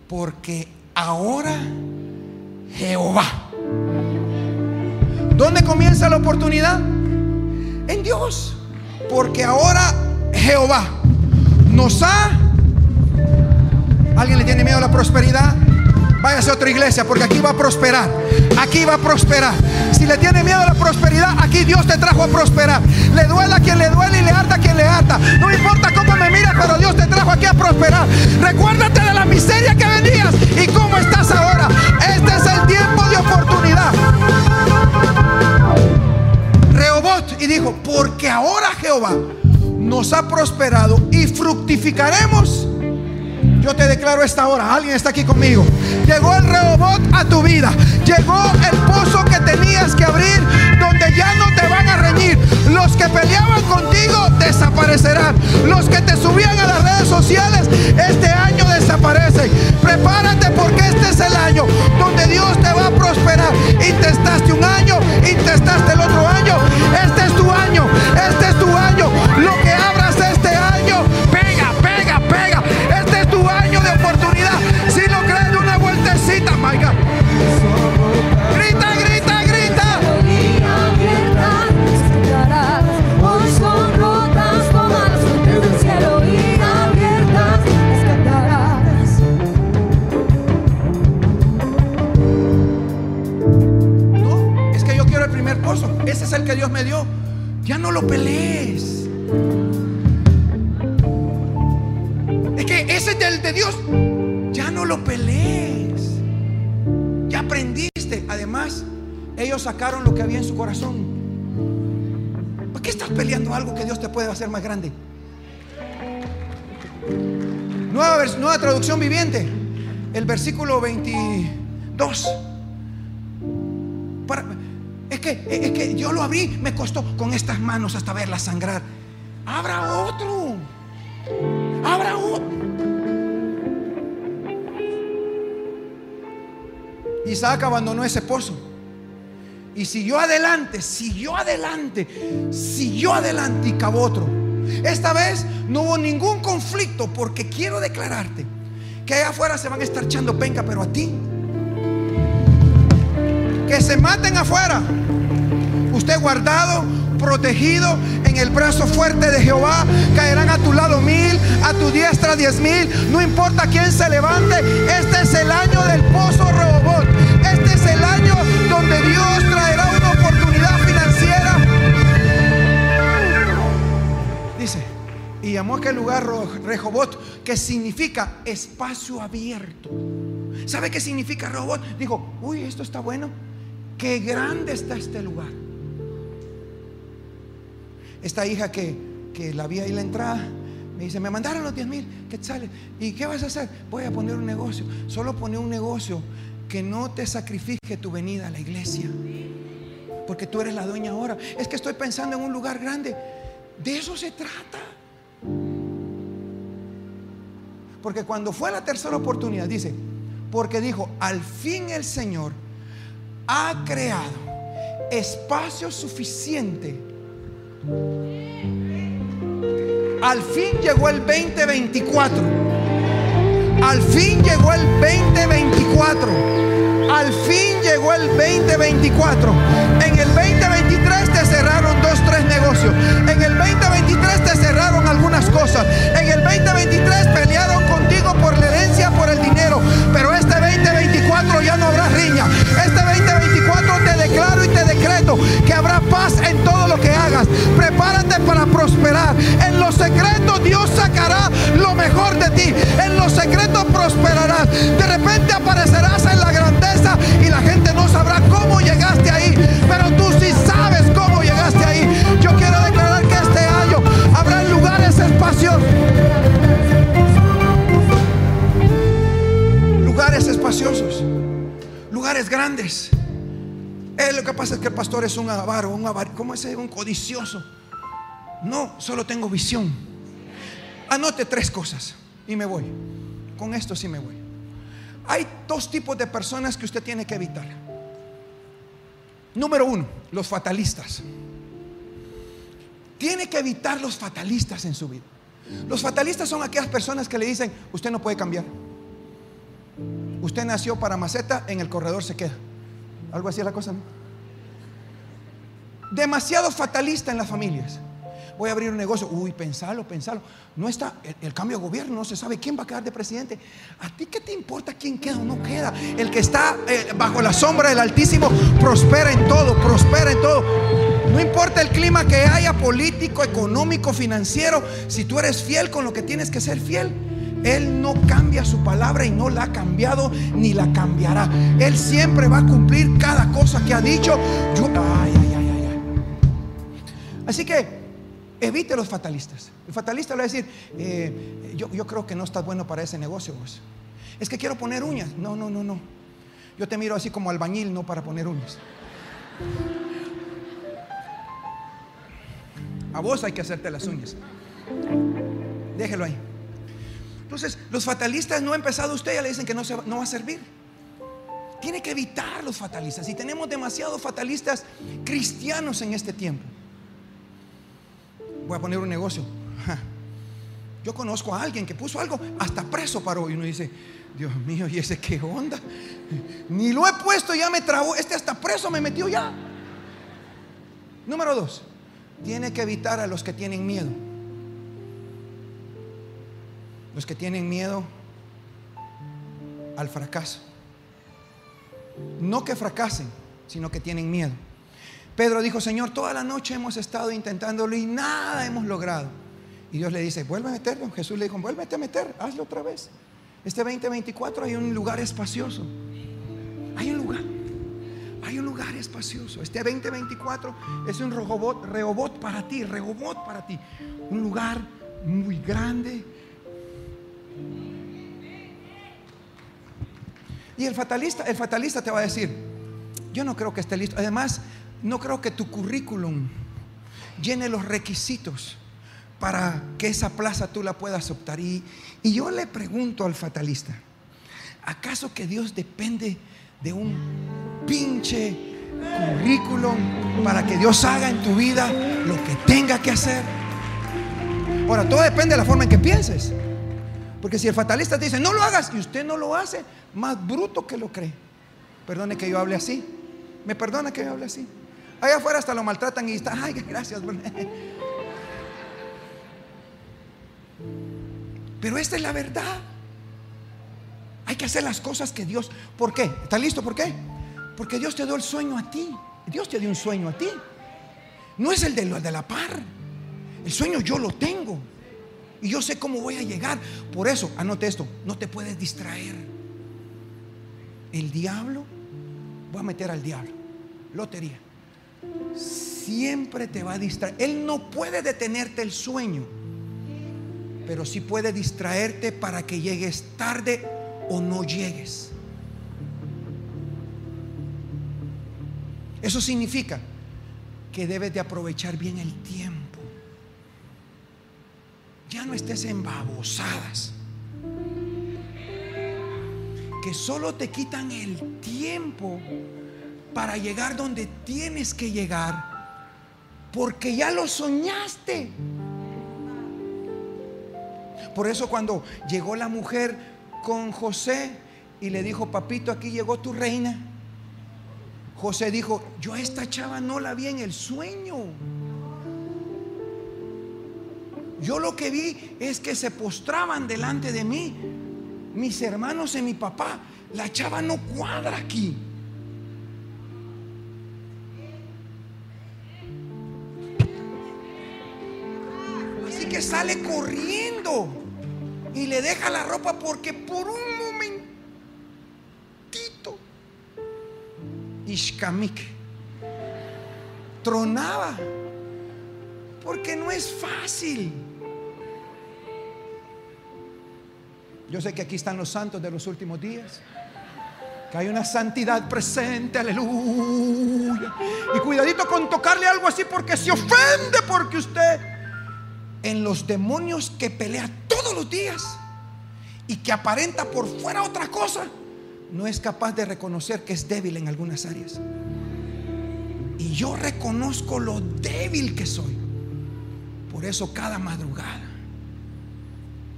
porque ahora Jehová. ¿Dónde comienza la oportunidad? en Dios. Porque ahora Jehová nos ha... ¿Alguien le tiene miedo a la prosperidad? Váyase a otra iglesia porque aquí va a prosperar. Aquí va a prosperar. Si le tiene miedo a la prosperidad, aquí Dios te trajo a prosperar. Le duela a quien le duele y le harta a quien le harta. No importa cómo me mira, pero Dios te trajo aquí a prosperar. Recuérdate de la miseria que venías y cómo estás ahora. Este es el tiempo de oportunidad. Rehobot y dijo, porque ahora Jehová nos ha prosperado y fructificaremos yo te declaro esta hora, alguien está aquí conmigo. Llegó el Rehobot a tu vida. Llegó el pozo que tenías que abrir donde ya no te van a reñir. Los que peleaban contigo desaparecerán. Los que te subían a las redes sociales este año desaparecen. Versículo 22. Para- es, que, es que yo lo abrí, me costó con estas manos hasta verla sangrar. Abra otro. Abra otro. Isaac abandonó ese pozo. Y siguió adelante, siguió adelante, siguió adelante y cavó otro. Esta vez no hubo ningún conflicto porque quiero declararte que allá afuera se van a estar echando penca, pero a ti que se maten afuera. Usted guardado, protegido en el brazo fuerte de Jehová, caerán a tu lado mil, a tu diestra diez mil. No importa quién se levante, este es el año del pozo Rehobot. Este es el año donde Dios traerá una oportunidad financiera. Dice, y llamó a aquel lugar Rehobot, que significa espacio abierto. ¿Sabe qué significa Rehobot? Dijo, uy, esto está bueno. Qué grande está este lugar. Esta hija que, que la vi ahí la entrada, me dice, me mandaron los 10 mil quetzales. ¿Y qué vas a hacer? Voy a poner un negocio. Solo poner un negocio que no te sacrifique tu venida a la iglesia. Porque tú eres la dueña ahora. Es que estoy pensando en un lugar grande. De eso se trata. Porque cuando fue la tercera oportunidad, dice, porque dijo, al fin el Señor ha creado espacio suficiente. Al fin llegó el 2024. Al fin llegó el 2024. Al fin llegó el 2024. En el 2023 te cerraron dos, tres negocios. En el 2023 te cerraron algunas cosas. En el 2023 pelearon que habrá paz en todo lo que hagas. Prepárate para prosperar. En los secretos Dios sacará lo mejor de ti. En los secretos prosperarás. De repente aparecerás en la grandeza y la gente no sabrá cómo llegaste ahí. Pero tú sí sabes cómo llegaste ahí. Yo quiero declarar que este año habrá lugares espaciosos. Lugares espaciosos. Lugares grandes. Eh, lo que pasa es que el pastor es un avaro, un avaro, ¿cómo es? Un codicioso. No, solo tengo visión. Anote tres cosas y me voy. Con esto sí me voy. Hay dos tipos de personas que usted tiene que evitar. Número uno, los fatalistas. Tiene que evitar los fatalistas en su vida. Los fatalistas son aquellas personas que le dicen, usted no puede cambiar. Usted nació para maceta, en el corredor se queda. Algo así es la cosa, ¿no? demasiado fatalista en las familias. Voy a abrir un negocio. Uy, pensalo, pensalo. No está el, cambio de gobierno, no se sabe quién va a quedar de presidente. ¿A ti qué te importa quién queda o no queda? El que está eh, bajo la sombra del Altísimo prospera en todo, prospera en todo. No importa el clima que haya, político, económico, financiero, si tú eres fiel con lo que tienes que ser fiel, Él no cambia su palabra y no la ha cambiado ni la cambiará. Él siempre va a cumplir cada cosa que ha dicho. Ay, ay, ay. Así que evite los fatalistas. El fatalista le va a decir, eh, yo, yo creo que no estás bueno para ese negocio. Es que quiero poner uñas. No, no, no, no. Yo te miro así como albañil, no para poner uñas. A vos hay que hacerte las uñas. Déjelo ahí. Entonces, los fatalistas no ha empezado usted, ya le dicen que no, va- a servir. Tiene que evitar los fatalistas. Y tenemos demasiados fatalistas cristianos en este tiempo. Voy a poner un negocio. Yo conozco a alguien que puso algo, hasta preso paró. Y uno dice, Dios mío, ¿y ese qué onda? Ni lo he puesto, ya me trabó. Este hasta preso me metió ya. Número dos, tiene que evitar a los que tienen miedo. Los que tienen miedo al fracaso. No que fracasen, sino que tienen miedo. Pedro dijo, Señor, toda la noche hemos estado intentándolo y nada hemos logrado. Y Dios le dice, vuelve a meterlo. Jesús le dijo, vuélvete a meter, hazlo otra vez. Este 2024 hay un lugar espacioso. Hay un lugar. Hay un lugar espacioso. Este 2024 es un rehobot, rehobot para ti, para ti. Un lugar muy grande. Y el fatalista, el fatalista te va a decir, yo no creo que esté listo. Además, no creo que tu currículum llene los requisitos para que esa plaza tú la puedas optar. Y, y yo le pregunto al fatalista, ¿acaso que Dios depende de un pinche currículum para que Dios haga en tu vida lo que tenga que hacer? Ahora, todo depende de la forma en que pienses. Porque si el fatalista te dice, no lo hagas y usted no lo hace, más bruto que lo cree. Perdone que yo hable así. Me perdona que yo hable así. Allá afuera hasta lo maltratan y está, ay, gracias. Pero esta es la verdad. Hay que hacer las cosas que Dios. ¿Por qué? ¿Está listo? ¿Por qué? Porque Dios te dio el sueño a ti. Dios te dio un sueño a ti. No es el de, lo- de la par. El sueño yo lo tengo. Y yo sé cómo voy a llegar. Por eso, anote esto, no te puedes distraer. El diablo, voy a meter al diablo. Lotería. Siempre te va a distraer. Él no puede detenerte el sueño. Pero sí puede distraerte para que llegues tarde o no llegues. Eso significa que debes de aprovechar bien el tiempo. Ya no estés en babosadas. Que solo te quitan el tiempo para llegar donde tienes que llegar. Porque ya lo soñaste. Por eso cuando llegó la mujer con José y le dijo, papito, aquí llegó tu reina. José dijo, yo a esta chava no la vi en el sueño. Yo lo que vi es que se postraban delante de mí, mis hermanos y mi papá. La chava no cuadra aquí. Así que sale corriendo y le deja la ropa porque por un momentito, Ishkamik tronaba. Porque no es fácil. Yo sé que aquí están los santos de los últimos días. Que hay una santidad presente, aleluya. Y cuidadito con tocarle algo así porque se ofende porque usted en los demonios que pelea todos los días y que aparenta por fuera otra cosa, no es capaz de reconocer que es débil en algunas áreas. Y yo reconozco lo débil que soy. Por eso cada madrugada,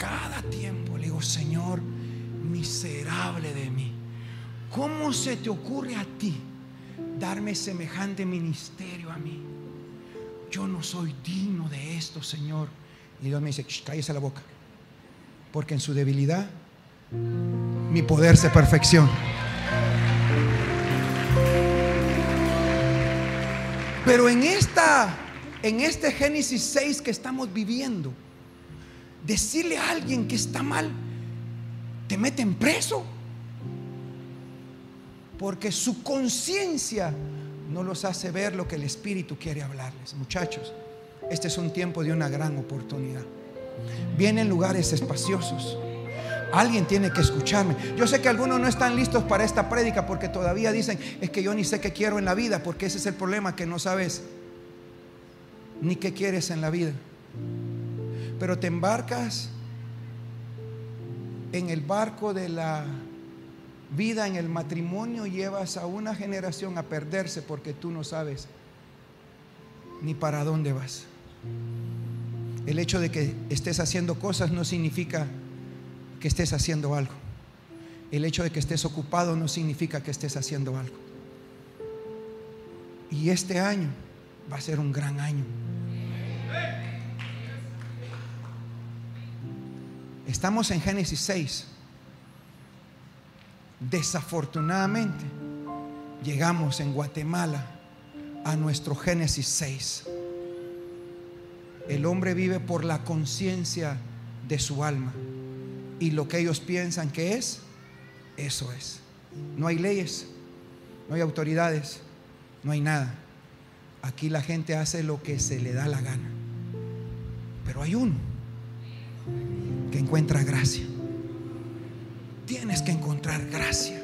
cada tiempo le digo, Señor, miserable de mí, ¿cómo se te ocurre a ti darme semejante ministerio a mí? yo no soy digno de esto, Señor. Y Dios me dice, "Shh, cállese la boca. Porque en su debilidad mi poder se perfecciona. Pero en esta en este Génesis 6 que estamos viviendo, decirle a alguien que está mal te meten preso. Porque su conciencia no los hace ver lo que el Espíritu quiere hablarles. Muchachos, este es un tiempo de una gran oportunidad. Vienen lugares espaciosos. Alguien tiene que escucharme. Yo sé que algunos no están listos para esta prédica porque todavía dicen, es que yo ni sé qué quiero en la vida, porque ese es el problema, que no sabes ni qué quieres en la vida. Pero te embarcas en el barco de la vida, en el matrimonio, llevas a una generación a perderse porque tú no sabes ni para dónde vas. El hecho de que estés haciendo cosas no significa que estés haciendo algo. El hecho de que estés ocupado no significa que estés haciendo algo. Y este año va a ser un gran año. Estamos en Génesis 6. Desafortunadamente, llegamos en Guatemala a nuestro Génesis 6. El hombre vive por la conciencia de su alma. Y lo que ellos piensan que es, eso es. No hay leyes, no hay autoridades, no hay nada. Aquí la gente hace lo que se le da la gana. Pero hay uno que encuentra gracia. Tienes que encontrar gracia.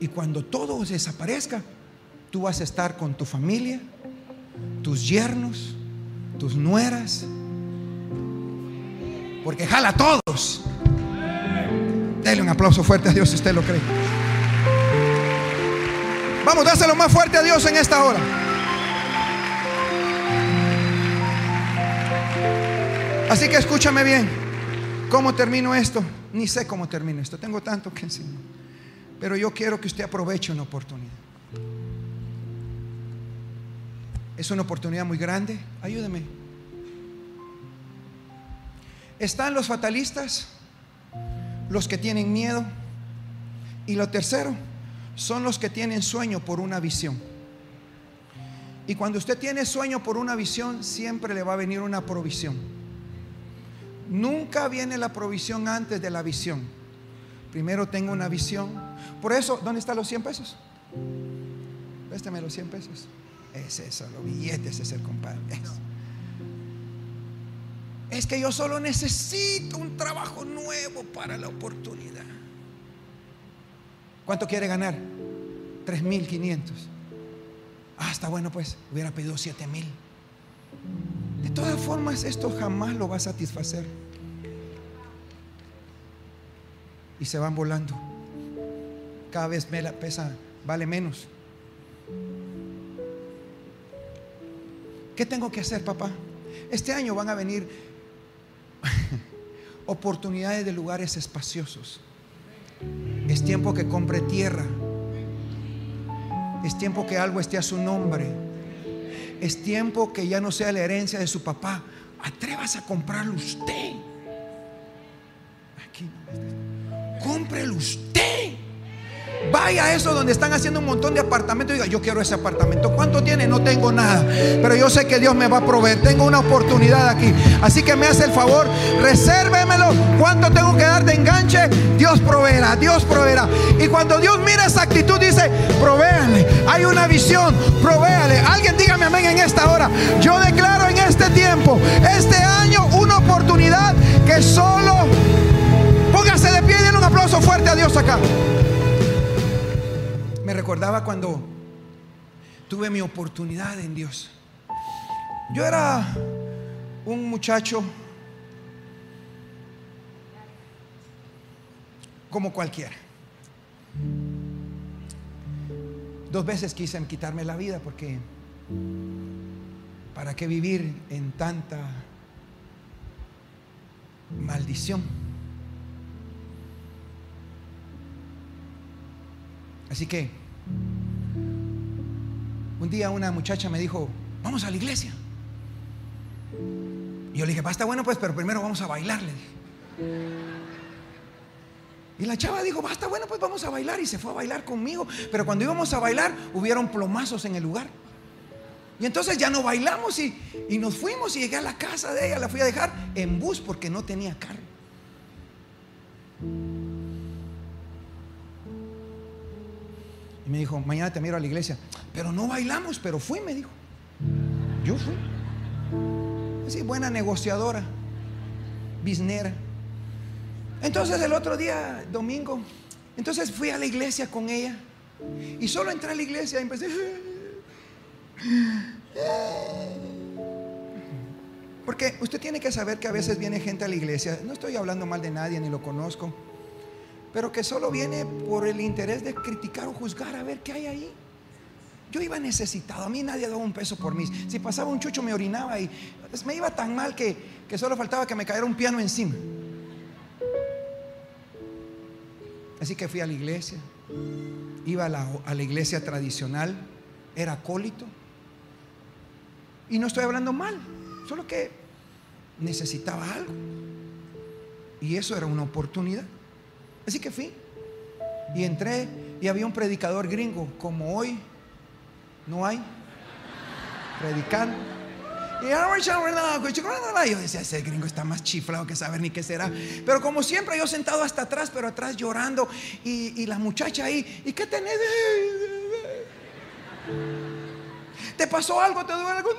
Y cuando todo desaparezca, tú vas a estar con tu familia, tus yernos, tus nueras. Porque jala a todos. Dele un aplauso fuerte a Dios si usted lo cree. Vamos, dáselo más fuerte a Dios en esta hora. Así que escúchame bien. ¿Cómo termino esto? Ni sé cómo termino esto. Tengo tanto que enseñar. Pero yo quiero que usted aproveche una oportunidad. Es una oportunidad muy grande. Ayúdeme. Están los fatalistas, los que tienen miedo. Y lo tercero, son los que tienen sueño por una visión. Y cuando usted tiene sueño por una visión, siempre le va a venir una provisión. Nunca viene la provisión antes de la visión. Primero tengo una visión. Por eso, ¿dónde están los 100 pesos? Préstame los 100 pesos. Es eso, los billetes es el compadre. Es. es que yo solo necesito un trabajo nuevo para la oportunidad. ¿Cuánto quiere ganar? 3.500. Ah, está bueno, pues hubiera pedido 7.000. De todas formas, esto jamás lo va a satisfacer. Y se van volando. Cada vez me la pesa, vale menos. ¿Qué tengo que hacer, papá? Este año van a venir oportunidades de lugares espaciosos. Es tiempo que compre tierra. Es tiempo que algo esté a su nombre. Es tiempo que ya no sea la herencia de su papá. Atrévase a comprarlo usted. Aquí. Cómprelo usted. Vaya a eso donde están haciendo un montón de apartamentos diga, yo quiero ese apartamento. ¿Cuánto tiene? No tengo nada. Pero yo sé que Dios me va a proveer. Tengo una oportunidad aquí. Así que me hace el favor, resérvemelo. ¿Cuánto tengo que dar de enganche? Dios proveerá, Dios proveerá. Y cuando Dios mira esa actitud, dice, provéale. Hay una visión, provéale. Alguien dígame amén en esta hora. Yo declaro en este tiempo, este año, una oportunidad que solo... Póngase de pie y denle un aplauso fuerte a Dios acá. Me recordaba cuando tuve mi oportunidad en Dios. Yo era un muchacho como cualquiera. Dos veces quise quitarme la vida porque ¿para qué vivir en tanta maldición? Así que un día una muchacha me dijo, vamos a la iglesia. Y yo le dije, está bueno pues, pero primero vamos a bailar, le dije. Y la chava dijo, basta, bueno, pues vamos a bailar. Y se fue a bailar conmigo. Pero cuando íbamos a bailar, hubieron plomazos en el lugar. Y entonces ya no bailamos y, y nos fuimos y llegué a la casa de ella. La fui a dejar en bus porque no tenía carro. Y me dijo, mañana te miro a la iglesia. Pero no bailamos, pero fui, me dijo. Yo fui. Así, buena negociadora, biznera. Entonces el otro día, domingo, entonces fui a la iglesia con ella. Y solo entré a la iglesia y empecé. Porque usted tiene que saber que a veces viene gente a la iglesia. No estoy hablando mal de nadie ni lo conozco. Pero que solo viene por el interés de criticar o juzgar a ver qué hay ahí. Yo iba necesitado, a mí nadie daba un peso por mí. Si pasaba un chucho me orinaba y pues, me iba tan mal que, solo faltaba que me cayera un piano encima. Así que fui a la iglesia, iba a la, a la iglesia tradicional, era acólito. Y no estoy hablando mal, solo que necesitaba algo. Y eso era una oportunidad. Así que fui y entré y había un predicador gringo como hoy no hay predicando. Y yo decía, ese gringo está más chiflado que saber ni qué será. Pero como siempre, yo sentado hasta atrás, pero atrás llorando. Y, y la muchacha ahí, ¿y qué tenés? ¿Te pasó algo? ¿Te duele algo? No,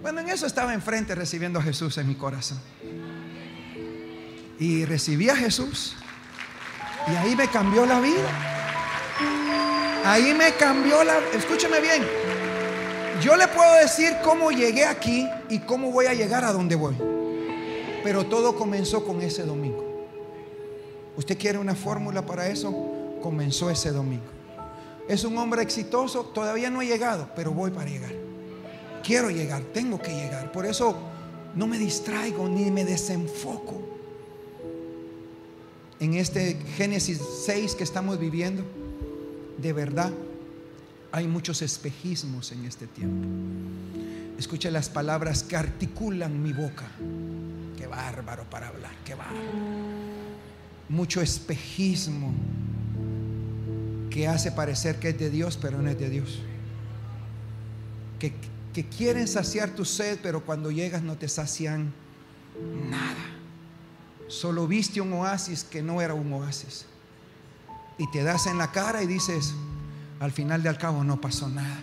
bueno, en eso estaba enfrente recibiendo a Jesús en mi corazón. Y recibí a Jesús. Y ahí me cambió la vida. Ahí me cambió la... Escúcheme bien. Yo le puedo decir cómo llegué aquí y cómo voy a llegar a donde voy. Pero todo comenzó con ese domingo. ¿Usted quiere una fórmula para eso? Comenzó ese domingo. Es un hombre exitoso, todavía no he llegado, pero voy para llegar. Quiero llegar, tengo que llegar. Por eso no me distraigo ni me desenfoco en este Génesis 6 que estamos viviendo de verdad hay muchos espejismos en este tiempo. Escuche las palabras que articulan mi boca. Qué bárbaro para hablar, qué bárbaro. Mucho espejismo que hace parecer que es de Dios, pero no es de Dios. Que, que quieren saciar tu sed, pero cuando llegas no te sacian nada. Solo viste un oasis que no era un oasis y te das en la cara y dices, al final de al cabo no pasó nada.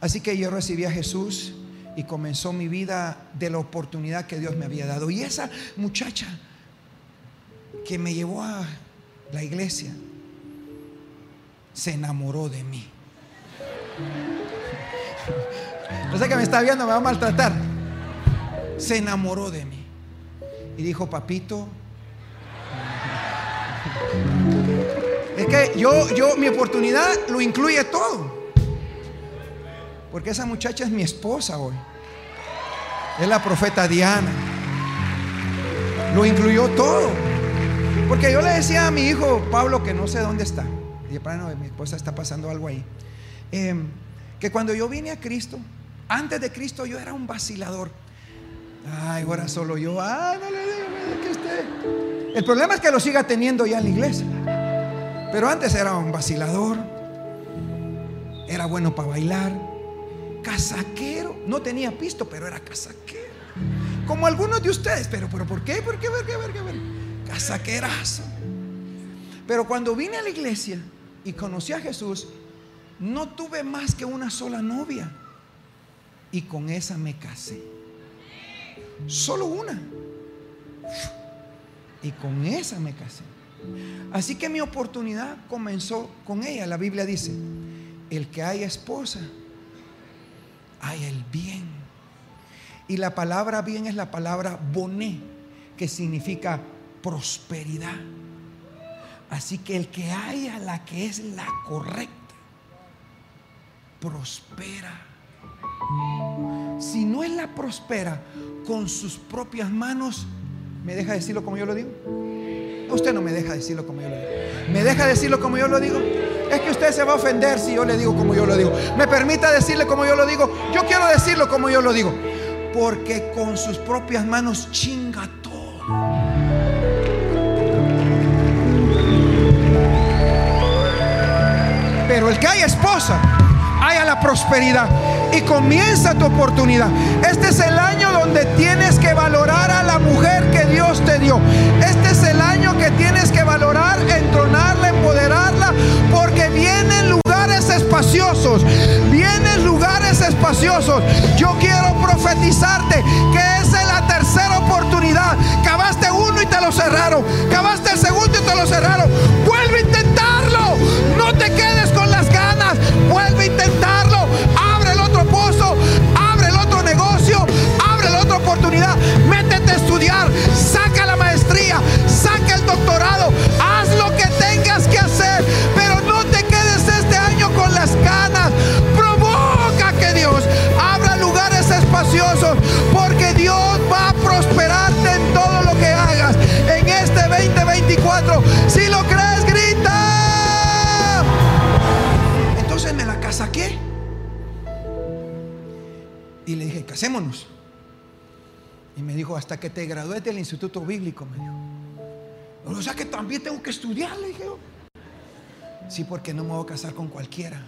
Así que yo recibí a Jesús y comenzó mi vida de la oportunidad que Dios me había dado. Y esa muchacha que me llevó a la iglesia se enamoró de mí. No sé que me está viendo, me va a maltratar. Se enamoró de mí. Y dijo, papito, es que yo, yo, mi oportunidad lo incluye todo. Porque esa muchacha es mi esposa hoy. Es la profeta Diana. Lo incluyó todo. Porque yo le decía a mi hijo Pablo, que no sé dónde está. Y bueno, mi esposa está pasando algo ahí. Em, que cuando yo vine a Cristo, antes de Cristo yo era un vacilador. Ay, ahora solo yo. Ah, no le digo que usted. El problema es que lo siga teniendo ya en la iglesia. Pero antes era un vacilador, era bueno para bailar, casaquero, no tenía pisto, pero era casaquero. Como algunos de ustedes, pero, pero ¿por qué? ¿Por qué? ¿Por qué? ¿Por qué? Casaquerazo. Pero cuando vine a la iglesia y conocí a Jesús, no tuve más que una sola novia. Y con esa me casé. Solo una. Y con esa me casé. Así que mi oportunidad comenzó con ella. La Biblia dice, el que hay esposa, hay el bien. Y la palabra bien es la palabra boné, que significa prosperidad. Así que el que haya la que es la correcta, prospera. Si no es la prospera con sus propias manos, ¿me deja decirlo como yo lo digo? Usted no me deja decirlo como yo lo digo. ¿Me deja decirlo como yo lo digo? Es que usted se va a ofender si yo le digo como yo lo digo. Me permita decirle como yo lo digo. Yo quiero decirlo como yo lo digo. Porque con sus propias manos chinga todo. Pero el que hay esposa, haya la prosperidad comienza tu oportunidad. Este es el año donde tienes que valorar a la mujer que Dios te dio. Este es el año que tienes que valorar, entronarla, empoderarla, porque vienen lugares espaciosos. Vienen lugares espaciosos. Yo quiero profetizarte que esa es la tercera oportunidad. Cavaste uno y te lo cerraron. Cavaste el segundo y te lo cerraron. Vuelve a intentarlo. No te quedes con las ganas. Vuelve a intentarlo. Casémonos. Y me dijo, hasta que te gradúes del instituto bíblico, me dijo. O sea que también tengo que estudiar, le dije. Sí, porque no me voy a casar con cualquiera.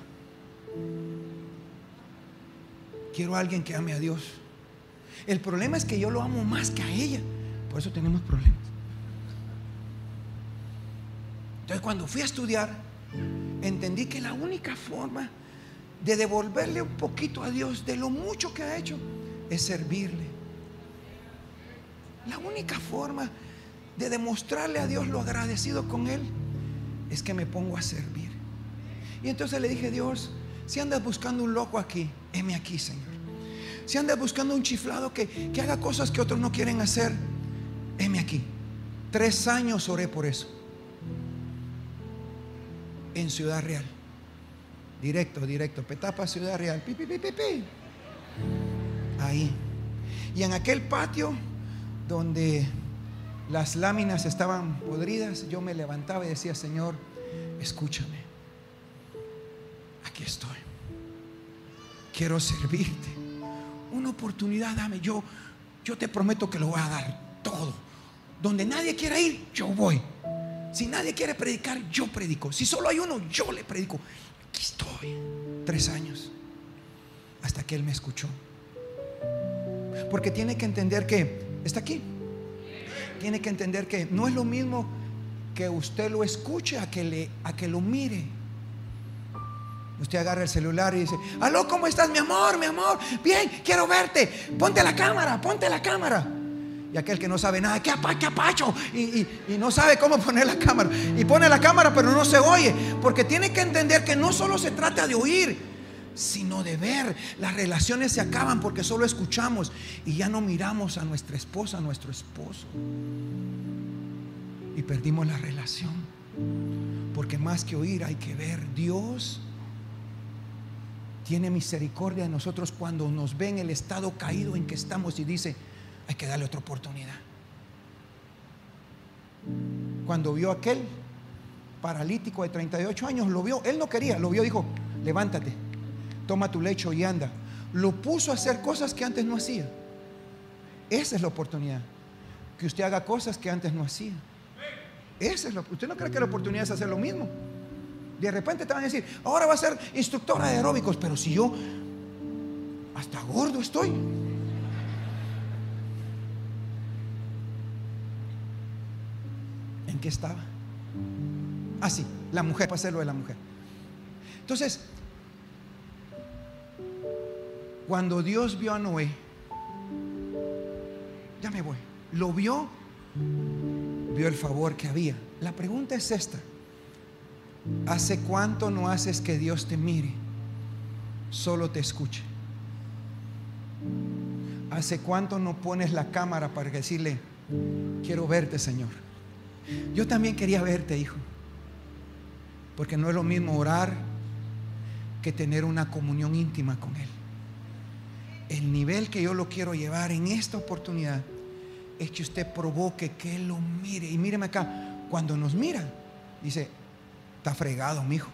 Quiero a alguien que ame a Dios. El problema es que yo lo amo más que a ella. Por eso tenemos problemas. Entonces cuando fui a estudiar, entendí que la única forma de devolverle un poquito a Dios de lo mucho que ha hecho es servirle. La única forma de demostrarle a Dios lo agradecido con Él es que me pongo a servir. Y entonces le dije, Dios, si andas buscando un loco aquí, heme aquí, Señor. Si andas buscando un chiflado que, que haga cosas que otros no quieren hacer, heme aquí. Tres años oré por eso. En Ciudad Real. Directo, directo. Petapa, Ciudad Real. Pi, pi, pi. Ahí. Y en aquel patio donde las láminas estaban podridas, yo me levantaba y decía, Señor, escúchame. Aquí estoy. Quiero servirte. Una oportunidad dame. Yo, yo te prometo que lo voy a dar todo. Donde nadie quiera ir, yo voy. Si nadie quiere predicar, yo predico. Si solo hay uno, yo le predico. Estoy. Tres años. Hasta que Él me escuchó. Porque tiene que entender que está aquí. Tiene que entender que no es lo mismo que usted lo escuche a que, le, a que lo mire. Usted agarra el celular y dice, aló, ¿cómo estás, mi amor, mi amor? Bien, quiero verte. Ponte la cámara, ponte la cámara. Y aquel que no sabe nada, ¿qué, apa, qué apacho? Y, y- y no sabe cómo poner la cámara. Y pone la cámara, pero no se oye. Porque tiene que entender que no solo se trata de oír, sino de ver. Las relaciones se acaban porque solo escuchamos y ya no miramos a nuestra esposa, a nuestro esposo. Y perdimos la relación. Porque más que oír hay que ver. Dios tiene misericordia de nosotros cuando nos ve en el estado caído en que estamos y dice, hay que darle otra oportunidad. Cuando vio a aquel paralítico de 38 años, lo vio, él no quería, lo vio, dijo, levántate, toma tu lecho y anda. Lo puso a hacer cosas que antes no hacía. Esa es la oportunidad. Que usted haga cosas que antes no hacía. Esa es la, usted no cree que la oportunidad es hacer lo mismo. De repente te van a decir, ahora va a ser instructora de aeróbicos, pero si yo hasta gordo estoy. Qué estaba? Ah, sí, la mujer, para hacer lo de la mujer. Entonces, cuando Dios vio a Noé, ya me voy, lo vio, vio el favor que había. La pregunta es esta. ¿Hace cuánto no haces que Dios te mire? Solo te escuche. ¿Hace cuánto no pones la cámara para decirle, quiero verte, Señor? Yo también quería verte, hijo. Porque no es lo mismo orar que tener una comunión íntima con Él. El nivel que yo lo quiero llevar en esta oportunidad es que usted provoque que Él lo mire. Y míreme acá, cuando nos mira, dice, está fregado, mi hijo.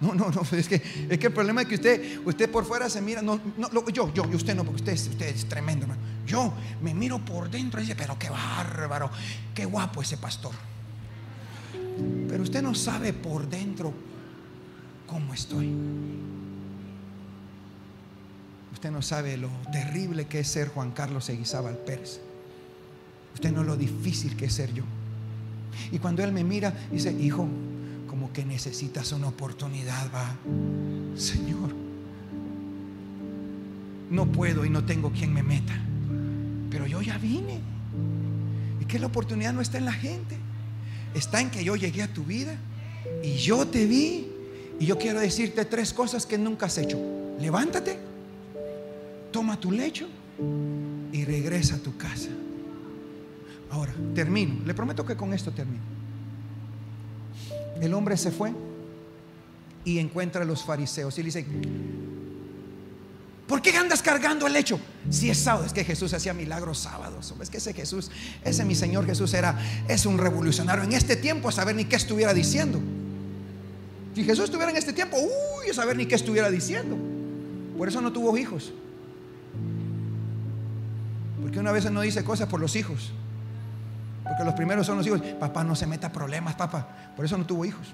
No, no, no, es que, es que el problema es que usted, usted por fuera se mira, no, no, yo, yo, usted no, porque usted, usted es tremendo, hermano. Yo me miro por dentro y dice, pero qué bárbaro, qué guapo ese pastor. Pero usted no sabe por dentro cómo estoy. Usted no sabe lo terrible que es ser Juan Carlos Eguizábal Pérez. Usted no lo difícil que es ser yo. Y cuando él me mira, dice, hijo, que necesitas una oportunidad, va. Señor, no puedo y no tengo quien me meta. Pero yo ya vine. Y que la oportunidad no está en la gente. Está en que yo llegué a tu vida y yo te vi. Y yo quiero decirte tres cosas que nunca has hecho. Levántate, toma tu lecho y regresa a tu casa. Ahora, termino. Le prometo que con esto termino. El hombre se fue y encuentra a los fariseos y le dice, ¿por qué andas cargando el lecho? Si es sábado, es que Jesús hacía milagros sábados. Es que ese Jesús, ese mi Señor Jesús era, es un revolucionario. En este tiempo a saber ni qué estuviera diciendo. Si Jesús estuviera en este tiempo, uy, a saber ni qué estuviera diciendo. Por eso no tuvo hijos. Porque una vez no dice cosas por los hijos. Porque los primeros son los hijos. Papá, no se meta problemas, papá. Por eso no tuvo hijos.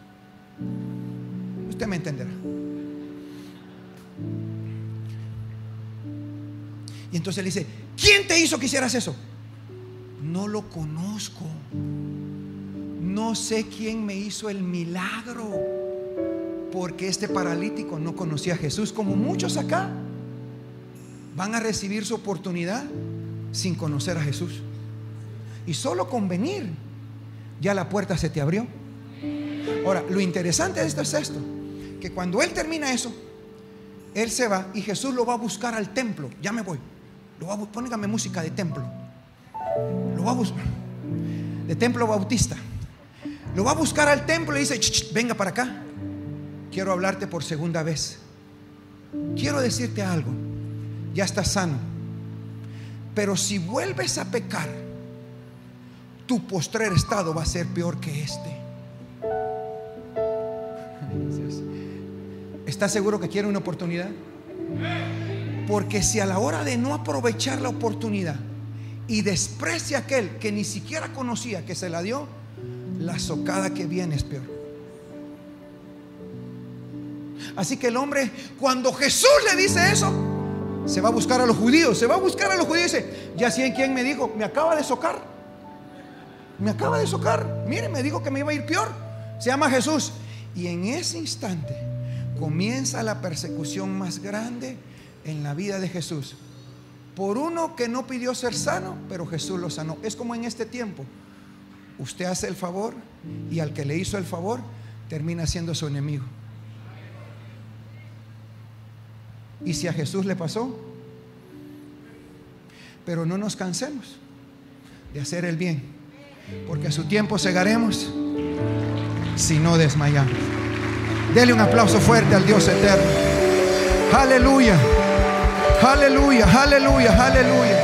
Usted me entenderá. Y entonces le dice, ¿quién te hizo que hicieras eso? No lo conozco. No sé quién me hizo el milagro. Porque este paralítico no conocía a Jesús como muchos acá. Van a recibir su oportunidad sin conocer a Jesús. Y solo con venir, ya la puerta se te abrió. Ahora, lo interesante de esto es esto, que cuando él termina eso, él se va y Jesús lo va a buscar al templo. Ya me voy. Lo va a póngame música de templo. Lo va a buscar. De templo bautista. Lo va a buscar al templo y dice, "Ch, ch, venga para acá. Quiero hablarte por segunda vez. Quiero decirte algo. Ya estás sano. Pero si vuelves a pecar, tu postrer estado va a ser peor que este. ¿Estás seguro que quiere una oportunidad? Porque si a la hora de no aprovechar la oportunidad y desprecia aquel que ni siquiera conocía que se la dio, la socada que viene es peor. Así que el hombre, cuando Jesús le dice eso, se va a buscar a los judíos, se va a buscar a los judíos y dice, ya sé quién me dijo, me acaba de socar, me acaba de socar, mire, me dijo que me iba a ir peor, se llama Jesús. Y en ese instante comienza la persecución más grande en la vida de Jesús. Por uno que no pidió ser sano, pero Jesús lo sanó. Es como en este tiempo. Usted hace el favor y al que le hizo el favor termina siendo su enemigo. Y si a Jesús le pasó, pero no nos cansemos de hacer el bien, porque a su tiempo cegaremos si no desmayamos. Dele un aplauso fuerte al Dios eterno. Aleluya, aleluya, aleluya, aleluya.